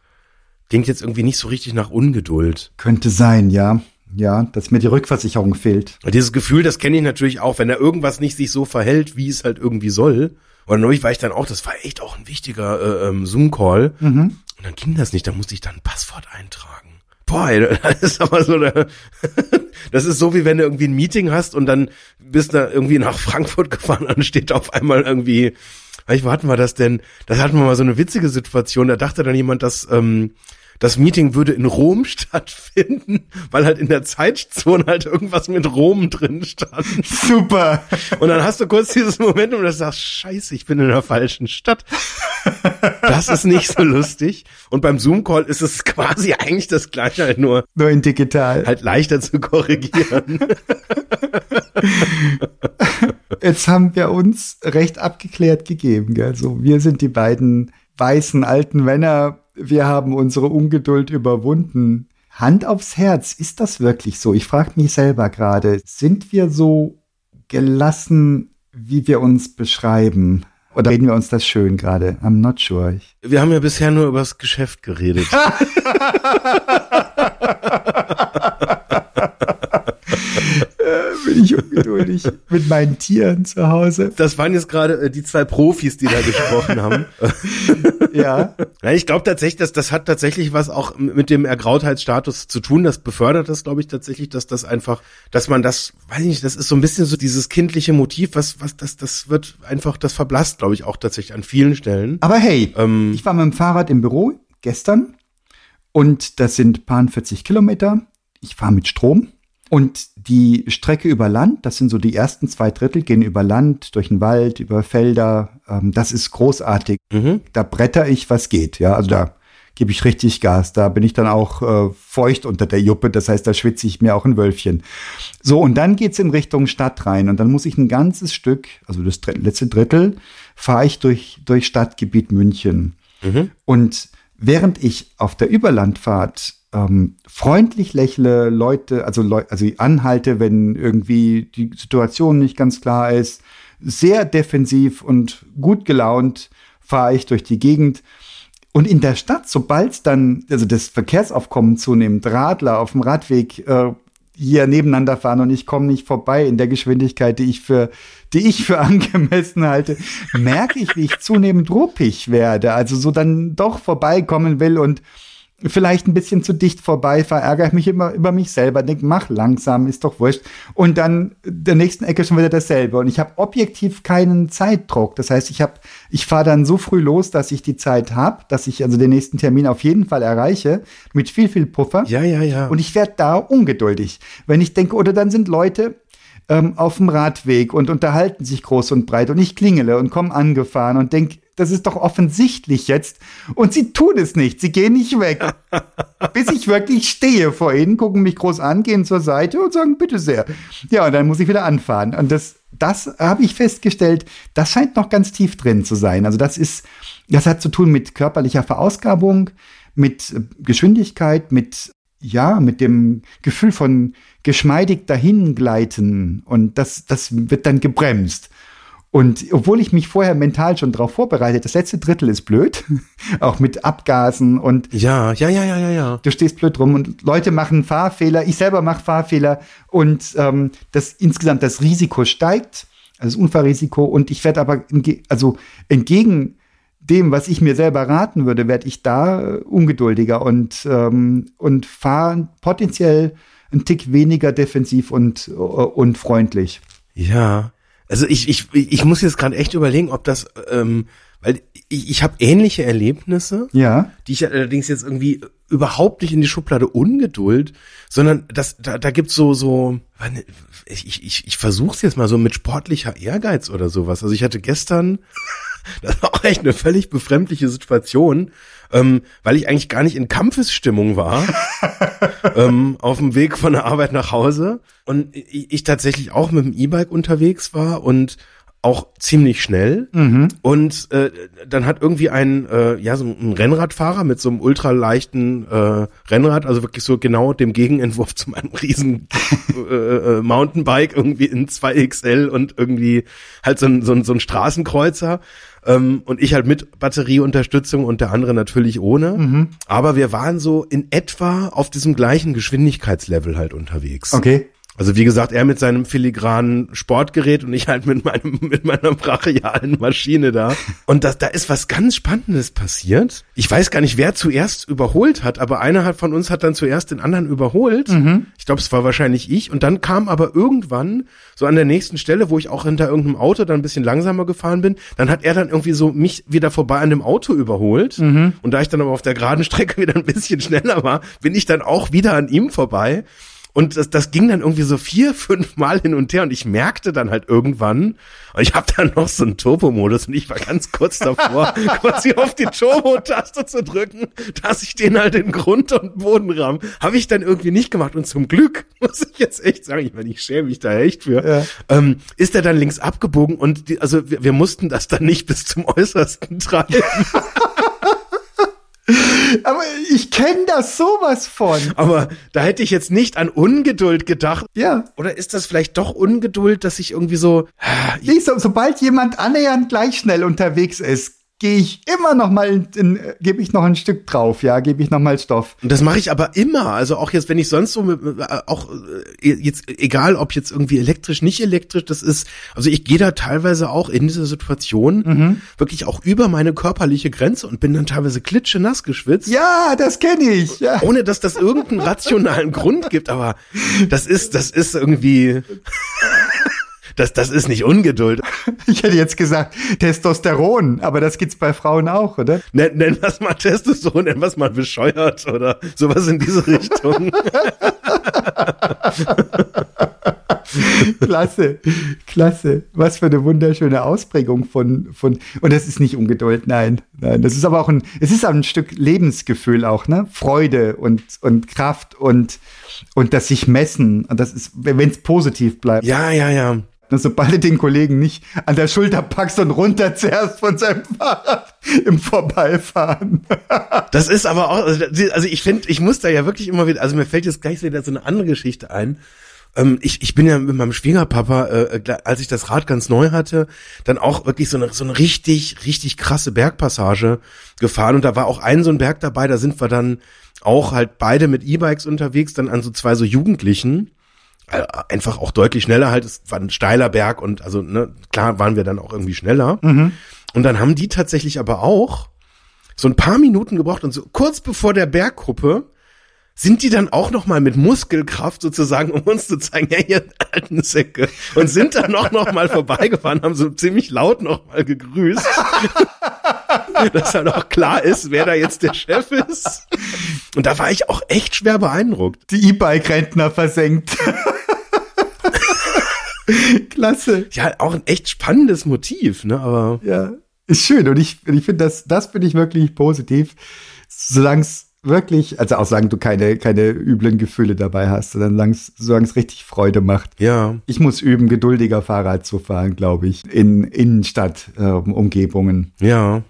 Klingt jetzt irgendwie nicht so richtig nach Ungeduld. Könnte sein, ja. Ja, dass mir die Rückversicherung fehlt. Und Dieses Gefühl, das kenne ich natürlich auch, wenn da irgendwas nicht sich so verhält, wie es halt irgendwie soll. Und neulich war ich dann auch, das war echt auch ein wichtiger äh, ähm, Zoom-Call. Und dann ging das nicht, da musste ich dann ein Passwort eintragen. Boah, ey, das ist aber so eine, das ist so wie wenn du irgendwie ein Meeting hast und dann bist du irgendwie nach Frankfurt gefahren und dann steht auf einmal irgendwie, ich, wo hatten wir das denn? Das hatten wir mal so eine witzige Situation, da dachte dann jemand, dass ähm, das Meeting würde in Rom stattfinden, weil halt in der Zeitzone halt irgendwas mit Rom drin stand. Super. Und dann hast du kurz dieses Moment, wo du sagst, scheiße, ich bin in der falschen Stadt. Das ist nicht so lustig. Und beim Zoom-Call ist es quasi eigentlich das Gleiche, halt nur Nur in digital. halt leichter zu korrigieren. Jetzt haben wir uns recht abgeklärt gegeben. Gell? So, wir sind die beiden weißen alten Männer. Wir haben unsere Ungeduld überwunden. Hand aufs Herz, ist das wirklich so? Ich frage mich selber gerade, sind wir so gelassen, wie wir uns beschreiben? Oder reden wir uns das schön gerade? I'm not sure. Ich Wir haben ja bisher nur über das Geschäft geredet. bin ich ungeduldig mit meinen Tieren zu Hause. Das waren jetzt gerade äh, die zwei Profis, die da gesprochen haben. Ja. Ja, ich glaube tatsächlich, dass das hat tatsächlich was auch mit dem Ergrautheitsstatus zu tun. Das befördert das, glaube ich, tatsächlich, dass das einfach, dass man das, weiß ich nicht, das ist so ein bisschen so dieses kindliche Motiv, was, was, das, das wird einfach, das verblasst, glaube ich, auch tatsächlich an vielen Stellen. Aber hey, Ähm. ich war mit dem Fahrrad im Büro gestern und das sind paar 40 Kilometer. Ich fahre mit Strom Und die Strecke über Land, das sind so die ersten zwei Drittel, gehen über Land, durch den Wald, über Felder. Ähm, das ist großartig. Mhm. Da bretter ich, was geht. Ja, also da gebe ich richtig Gas. Da bin ich dann auch äh, feucht unter der Juppe. Das heißt, da schwitze ich mir auch ein Wölfchen. So, und dann geht's in Richtung Stadt rein. Und dann muss ich ein ganzes Stück, also das dr- letzte Drittel, fahre ich durch, durch Stadtgebiet München. Mhm. Und während ich auf der Überlandfahrt ähm, freundlich lächle, Leute, also, Leu also anhalte, wenn irgendwie die Situation nicht ganz klar ist, sehr defensiv und gut gelaunt fahre ich durch die Gegend. Und in der Stadt, sobald dann, also das Verkehrsaufkommen zunimmt, Radler auf dem Radweg äh, hier nebeneinander fahren und ich komme nicht vorbei in der Geschwindigkeit, die ich für, die ich für angemessen halte, merke ich, wie ich zunehmend ruppig werde. Also so dann doch vorbeikommen will und vielleicht ein bisschen zu dicht vorbei, verärgere ich mich immer über mich selber, denk, mach langsam, ist doch wurscht. Und dann der nächsten Ecke schon wieder dasselbe. Und ich habe objektiv keinen Zeitdruck. Das heißt, ich habe, ich fahre dann so früh los, dass ich die Zeit habe, dass ich also den nächsten Termin auf jeden Fall erreiche, mit viel, viel Puffer. Ja, ja, ja. Und ich werde da ungeduldig. Wenn ich denke, oder dann sind Leute ähm, auf dem Radweg und unterhalten sich groß und breit und ich klingele und komme angefahren und denk, das ist doch offensichtlich jetzt. Und sie tun es nicht. Sie gehen nicht weg. Bis ich wirklich stehe vor ihnen, gucken mich groß an, gehen zur Seite und sagen, bitte sehr. Ja, und dann muss ich wieder anfahren. Und das, das habe ich festgestellt, das scheint noch ganz tief drin zu sein. Also das ist, das hat zu tun mit körperlicher Verausgabung, mit äh, Geschwindigkeit, mit ja, mit dem Gefühl von geschmeidig dahingleiten und das, das wird dann gebremst. Und obwohl ich mich vorher mental schon darauf vorbereitet, das letzte Drittel ist blöd, auch mit Abgasen und ja, ja, ja, ja, ja, ja. du stehst blöd rum und Leute machen Fahrfehler, ich selber mache Fahrfehler und ähm, das insgesamt das Risiko steigt, also das Unfallrisiko und ich werde aber also entgegen dem, was ich mir selber raten würde, werde ich da äh, ungeduldiger und ähm, und fahre potenziell einen Tick weniger defensiv und äh, und freundlich. Ja. Also ich, ich, ich muss jetzt gerade echt überlegen, ob das, ähm, weil ich, ich habe ähnliche Erlebnisse, Ja. die ich allerdings jetzt irgendwie überhaupt nicht in die Schublade Ungeduld, sondern das, da, da gibt's so, so, ich, ich, ich versuch's jetzt mal so mit sportlicher Ehrgeiz oder sowas. Also ich hatte gestern, das war auch echt eine völlig befremdliche Situation, ähm, weil ich eigentlich gar nicht in Kampfesstimmung war, ähm, auf dem Weg von der Arbeit nach Hause und ich, ich tatsächlich auch mit dem E-Bike unterwegs war und auch ziemlich schnell. Und äh, dann hat irgendwie ein, äh, ja, so ein Rennradfahrer mit so einem ultraleichten äh, Rennrad, also wirklich so genau dem Gegenentwurf zu meinem riesen äh, äh, Mountainbike, irgendwie in 2XL und irgendwie halt so ein, so ein, so ein Straßenkreuzer. Ähm, und ich halt mit Batterieunterstützung und der andere natürlich ohne. Aber wir waren so in etwa auf diesem gleichen Geschwindigkeitslevel halt unterwegs. Okay. Also wie gesagt, er mit seinem filigranen Sportgerät und ich halt mit meinem mit meiner brachialen Maschine da. Und das, da ist was ganz Spannendes passiert. Ich weiß gar nicht, wer zuerst überholt hat, aber einer hat von uns hat dann zuerst den anderen überholt. Ich glaube, es war wahrscheinlich ich. Und dann kam aber irgendwann so an der nächsten Stelle, wo ich auch hinter irgendeinem Auto dann ein bisschen langsamer gefahren bin, dann hat er dann irgendwie so mich wieder vorbei an dem Auto überholt. Und da ich dann aber auf der geraden Strecke wieder ein bisschen schneller war, bin ich dann auch wieder an ihm vorbei. Und das, das ging dann irgendwie so vier, fünf Mal hin und her und ich merkte dann halt irgendwann, ich habe dann noch so einen Turbo-Modus und ich war ganz kurz davor, quasi auf die Turbo-Taste zu drücken, dass ich den halt in Grund und Boden ramm. Habe ich dann irgendwie nicht gemacht und zum Glück, muss ich jetzt echt sagen, ich meine, ich schäme mich da echt für, Ja. ähm, ist er dann links abgebogen und die, also wir, wir mussten das dann nicht bis zum Äußersten treiben. Aber ich kenne das sowas von. Aber da hätte ich jetzt nicht an Ungeduld gedacht. Ja. Oder ist das vielleicht doch Ungeduld, dass ich irgendwie so, Nee, so, sobald jemand annähernd gleich schnell unterwegs ist, gehe ich immer noch mal, gebe ich noch ein Stück drauf, ja, gebe ich noch mal Stoff. Und das mache ich aber immer. Also auch jetzt, wenn ich sonst so mit, äh, auch äh, jetzt egal, ob jetzt irgendwie elektrisch, nicht elektrisch, das ist. Also ich gehe da teilweise auch in dieser Situation wirklich auch über meine körperliche Grenze und bin dann teilweise klitschenass geschwitzt. Ja, das kenne ich. Ja. Ohne dass das irgendeinen rationalen Grund gibt, aber das ist, das ist irgendwie. das, das ist nicht Ungeduld. Ich hätte jetzt gesagt Testosteron, aber das gibt's bei Frauen auch, oder? Nenn, nenn was mal Testosteron, nenn was mal bescheuert oder sowas in diese Richtung. klasse, klasse. Was für eine wunderschöne Ausprägung von, von, und das ist nicht Ungeduld, nein, nein. Das ist aber auch ein, es ist auch ein Stück Lebensgefühl auch, ne? Freude und, und Kraft und, und das sich messen. Und das ist, wenn es positiv bleibt. Ja, ja, ja. Sobald du den Kollegen nicht an der Schulter packst und runterzerrst von seinem Fahrrad im Vorbeifahren. das ist aber auch, also, also ich finde, ich muss da ja wirklich immer wieder, also mir fällt jetzt gleich wieder so eine andere Geschichte ein. Ähm, ich, ich bin ja mit meinem Schwiegerpapa, äh, äh als ich das Rad ganz neu hatte, dann auch wirklich so eine, so eine richtig, richtig krasse Bergpassage gefahren. Und da war auch ein so ein Berg dabei, da sind wir dann auch halt beide mit E-Bikes unterwegs, dann an so zwei so Jugendlichen. Äh, einfach auch deutlich schneller halt. Es war ein steiler Berg und also, ne, klar waren wir dann auch irgendwie schneller. Mhm. Und dann haben die tatsächlich aber auch so ein paar Minuten gebraucht und so kurz bevor der Berggruppe sind die dann auch noch mal mit Muskelkraft sozusagen, um uns zu zeigen, ja, ihr alten Säcke. Und sind dann auch noch mal vorbeigefahren, haben so ziemlich laut noch mal gegrüßt. dass halt auch klar ist, wer da jetzt der Chef ist. Und da war ich auch echt schwer beeindruckt. Die E-Bike-Rentner versenkt. Klasse. Ja, auch ein echt spannendes Motiv, ne, aber. Ja, ist schön. Und ich, ich finde das, das finde ich wirklich positiv. Solange es wirklich, also auch sagen du keine, keine üblen Gefühle dabei hast, sondern solange es richtig Freude macht. Ja. Ich muss üben, geduldiger Fahrrad zu fahren, glaube ich, in Innenstadt-Umgebungen. Ähm, ja.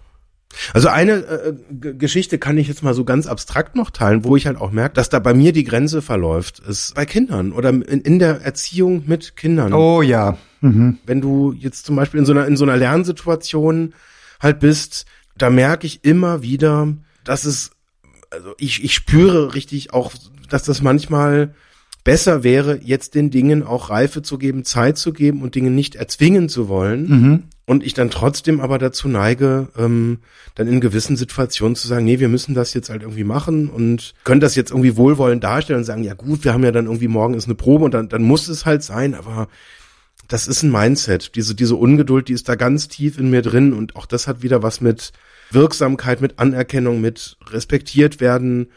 Also eine äh, Geschichte kann ich jetzt mal so ganz abstrakt noch teilen, wo ich halt auch merke, dass da bei mir die Grenze verläuft, ist bei Kindern oder in, in der Erziehung mit Kindern. Oh ja. Mhm. Wenn du jetzt zum Beispiel in so einer, in so einer Lernsituation halt bist, da merke ich immer wieder, dass es also ich, ich spüre richtig auch, dass das manchmal besser wäre, jetzt den Dingen auch Reife zu geben, Zeit zu geben und Dinge nicht erzwingen zu wollen. Mhm. Und ich dann trotzdem aber dazu neige, ähm, dann in gewissen Situationen zu sagen, nee, wir müssen das jetzt halt irgendwie machen und können das jetzt irgendwie wohlwollend darstellen und sagen, ja gut, wir haben ja dann irgendwie morgen ist eine Probe und dann, dann muss es halt sein, aber das ist ein Mindset. Diese, diese Ungeduld, die ist da ganz tief in mir drin und auch das hat wieder was mit Wirksamkeit, mit Anerkennung, mit respektiert werden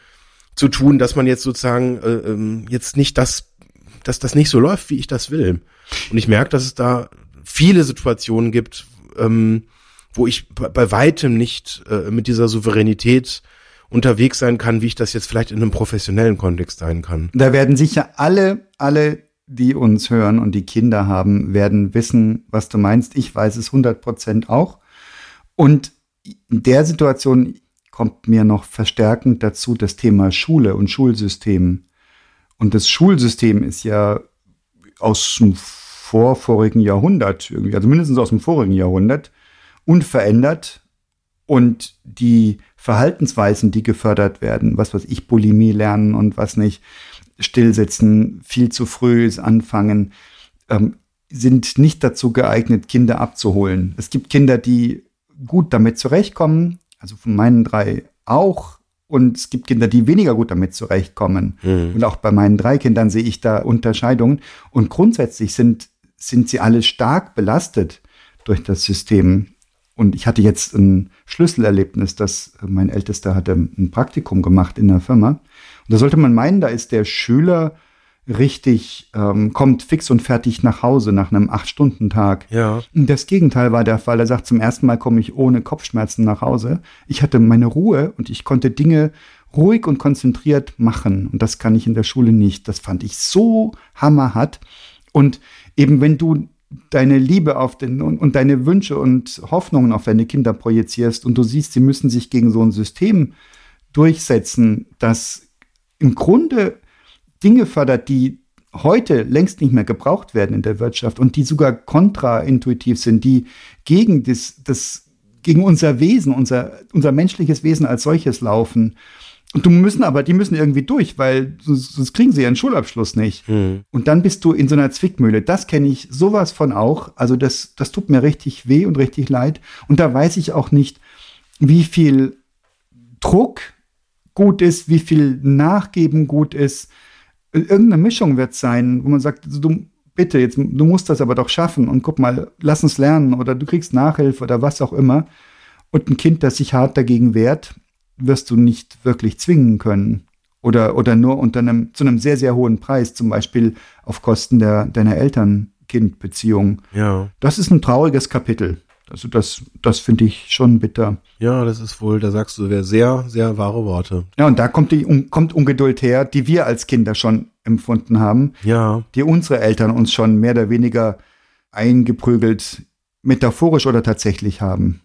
zu tun, dass man jetzt sozusagen äh, ähm, jetzt nicht das, dass das nicht so läuft, wie ich das will. Und ich merke, dass es da viele Situationen gibt, ähm, wo ich bei weitem nicht äh, mit dieser Souveränität unterwegs sein kann, wie ich das jetzt vielleicht in einem professionellen Kontext sein kann. Da werden sicher alle, alle, die uns hören und die Kinder haben, werden wissen, was du meinst. Ich weiß es 100 Prozent auch. Und in der Situation kommt mir noch verstärkend dazu das Thema Schule und Schulsystem. Und das Schulsystem ist ja aus vorvorigen Jahrhundert, irgendwie, also mindestens aus dem vorigen Jahrhundert, unverändert. Und die Verhaltensweisen, die gefördert werden, was weiß ich, Bulimie lernen und was nicht, stillsitzen, viel zu früh anfangen, ähm, sind nicht dazu geeignet, Kinder abzuholen. Es gibt Kinder, die gut damit zurechtkommen, also von meinen drei auch. Und es gibt Kinder, die weniger gut damit zurechtkommen. Mhm. Und auch bei meinen drei Kindern sehe ich da Unterscheidungen. Und grundsätzlich sind, sind sie alle stark belastet durch das System. Und ich hatte jetzt ein Schlüsselerlebnis, dass mein Ältester hatte ein Praktikum gemacht in der Firma. Und da sollte man meinen, da ist der Schüler richtig, ähm, kommt fix und fertig nach Hause nach einem Acht-Stunden-Tag. Ja. Das Gegenteil war der Fall. Er sagt, zum ersten Mal komme ich ohne Kopfschmerzen nach Hause. Ich hatte meine Ruhe und ich konnte Dinge ruhig und konzentriert machen. Und das kann ich in der Schule nicht. Das fand ich so hammerhart. Und eben wenn du deine Liebe auf den und, und deine Wünsche und Hoffnungen auf deine Kinder projizierst und du siehst, sie müssen sich gegen so ein System durchsetzen, das im Grunde Dinge fördert, die heute längst nicht mehr gebraucht werden in der Wirtschaft und die sogar kontraintuitiv sind, die gegen das, das gegen unser Wesen, unser, unser menschliches Wesen als solches laufen. Und du müssen aber, die müssen irgendwie durch, weil sonst kriegen sie ihren Schulabschluss nicht. Mhm. Und dann bist du in so einer Zwickmühle. Das kenne ich sowas von auch. Also das, das tut mir richtig weh und richtig leid. Und da weiß ich auch nicht, wie viel Druck gut ist, wie viel Nachgeben gut ist irgendeine Mischung wird sein, wo man sagt, also du bitte, jetzt, du musst das aber doch schaffen und guck mal, lass uns lernen oder du kriegst Nachhilfe oder was auch immer. Und ein Kind, das sich hart dagegen wehrt, wirst du nicht wirklich zwingen können. Oder, oder nur unter einem, zu einem sehr, sehr hohen Preis, zum Beispiel auf Kosten der, deiner Eltern-Kind-Beziehung. Ja. Das ist ein trauriges Kapitel. Also das, das finde ich schon bitter. Ja, das ist wohl, da sagst du sehr, sehr wahre Worte. Ja, und da kommt die un- kommt Ungeduld her, die wir als Kinder schon empfunden haben, Ja. die unsere Eltern uns schon mehr oder weniger eingeprügelt, metaphorisch oder tatsächlich haben.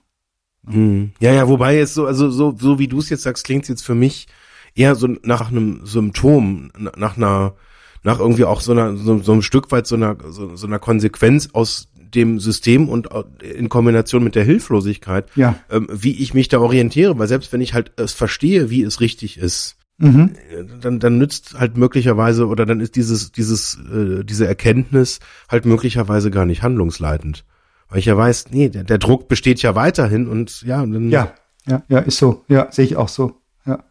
Hm. Ja, ja, wobei jetzt so, also so, so wie du es jetzt sagst, klingt jetzt für mich eher so nach einem Symptom, na- nach einer, nach irgendwie auch so einer, so, so einem Stück weit so einer, so, so einer Konsequenz aus dem System und in Kombination mit der Hilflosigkeit, Ja. ähm, wie ich mich da orientiere, weil selbst wenn ich halt es verstehe, wie es richtig ist, Mhm. äh, dann, dann nützt halt möglicherweise oder dann ist dieses, dieses, äh, diese Erkenntnis halt möglicherweise gar nicht handlungsleitend. Weil ich ja weiß, nee, der, der Druck besteht ja weiterhin und ja, dann, Ja, ja, ja, ist so. Ja, sehe ich auch so. Ja.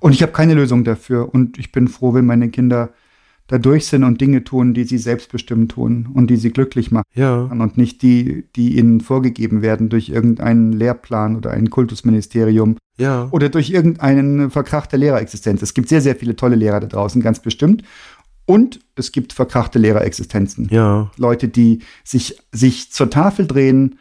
Und ich habe keine Lösung dafür. Und ich bin froh, wenn meine Kinder da durch sind und Dinge tun, die sie selbstbestimmt tun und die sie glücklich machen. ja, Und nicht die, die ihnen vorgegeben werden durch irgendeinen Lehrplan oder ein Kultusministerium ja, oder durch irgendeine verkrachte Lehrerexistenz. Es gibt sehr, sehr viele tolle Lehrer da draußen, ganz bestimmt. Und es gibt verkrachte Lehrerexistenzen. ja, Leute, die sich, sich zur Tafel drehen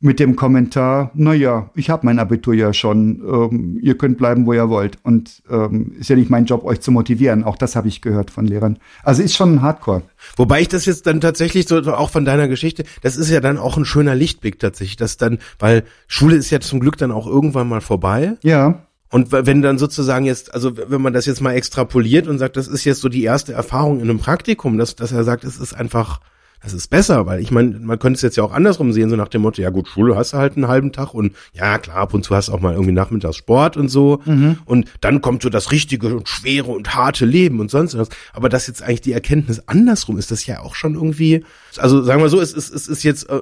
mit dem Kommentar, naja, ich habe mein Abitur ja schon, ähm, ihr könnt bleiben, wo ihr wollt. Und ähm, ist ja nicht mein Job, euch zu motivieren. Auch das habe ich gehört von Lehrern. Also ist schon Hardcore. Wobei ich das jetzt dann tatsächlich so so auch von deiner Geschichte, das ist ja dann auch ein schöner Lichtblick tatsächlich, dass dann, weil Schule ist ja zum Glück dann auch irgendwann mal vorbei. Ja, Und wenn dann sozusagen jetzt, also wenn man das jetzt mal extrapoliert und sagt, das ist jetzt so die erste Erfahrung in einem Praktikum, dass, dass er sagt, es ist einfach, das ist besser, weil ich meine, man könnte es jetzt ja auch andersrum sehen, so nach dem Motto, ja gut, Schule hast du halt einen halben Tag und ja klar, ab und zu hast du auch mal irgendwie nachmittags Sport und so und dann kommt so das richtige und schwere und harte Leben und sonst was. Aber dass jetzt eigentlich die Erkenntnis andersrum ist, das ja auch schon irgendwie, also sagen wir so, es ist, es ist jetzt äh,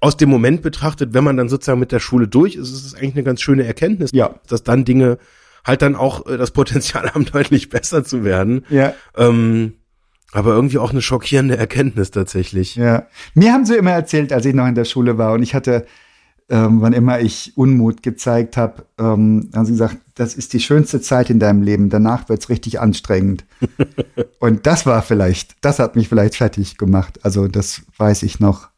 aus dem Moment betrachtet, wenn man dann sozusagen mit der Schule durch ist, ist es eigentlich eine ganz schöne Erkenntnis, Ja. dass dann Dinge halt dann auch äh, das Potenzial haben, deutlich besser zu werden. ja, Ähm, aber irgendwie auch eine schockierende Erkenntnis tatsächlich. ja. Mir haben sie immer erzählt, als ich noch in der Schule war und ich hatte, ähm, wann immer ich Unmut gezeigt habe, ähm, haben sie gesagt, das ist die schönste Zeit in deinem Leben. Danach wird's richtig anstrengend. und das war vielleicht, das hat mich vielleicht fertig gemacht. Also das weiß ich noch.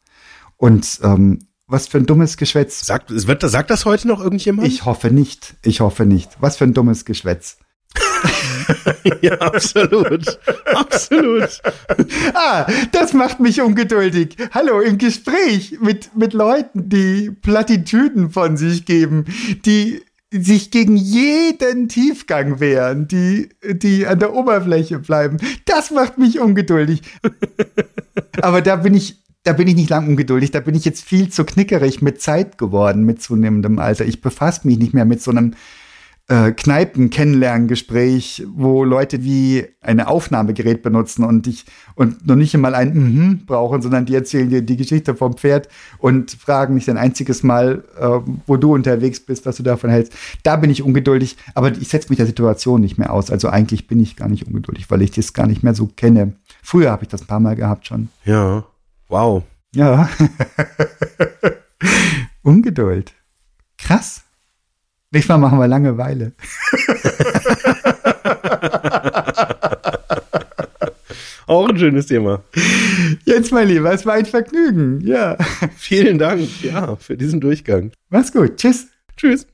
Und ähm, was für ein dummes Geschwätz. Sagt, wird, sagt das heute noch irgendjemand? Ich hoffe nicht. Ich hoffe nicht. Was für ein dummes Geschwätz. ja, absolut. absolut. Ah, das macht mich ungeduldig. Hallo, im Gespräch mit, mit Leuten, die Plattitüden von sich geben, die sich gegen jeden Tiefgang wehren, die, die an der Oberfläche bleiben. Das macht mich ungeduldig. Aber da bin ich, da bin ich nicht lang ungeduldig. Da bin ich jetzt viel zu knickerig mit Zeit geworden, mit zunehmendem Alter. Ich befasse mich nicht mehr mit so einem äh, Kneipen-Kennenlerngespräch, wo Leute wie eine Aufnahmegerät benutzen und dich und noch nicht einmal ein Mhm brauchen, sondern die erzählen dir die Geschichte vom Pferd und fragen nicht ein einziges Mal, äh, wo du unterwegs bist, was du davon hältst. Da bin ich ungeduldig, aber ich setze mich der Situation nicht mehr aus. Also eigentlich bin ich gar nicht ungeduldig, weil ich das gar nicht mehr so kenne. Früher habe ich das ein paar Mal gehabt schon. Ja. Wow. Ja. Ungeduld. Krass. Nächstes Mal machen wir Langeweile. Auch ein schönes Thema. Jetzt, mein Lieber, es war ein Vergnügen. Ja. Vielen Dank, ja, für diesen Durchgang. Mach's gut. Tschüss. Tschüss.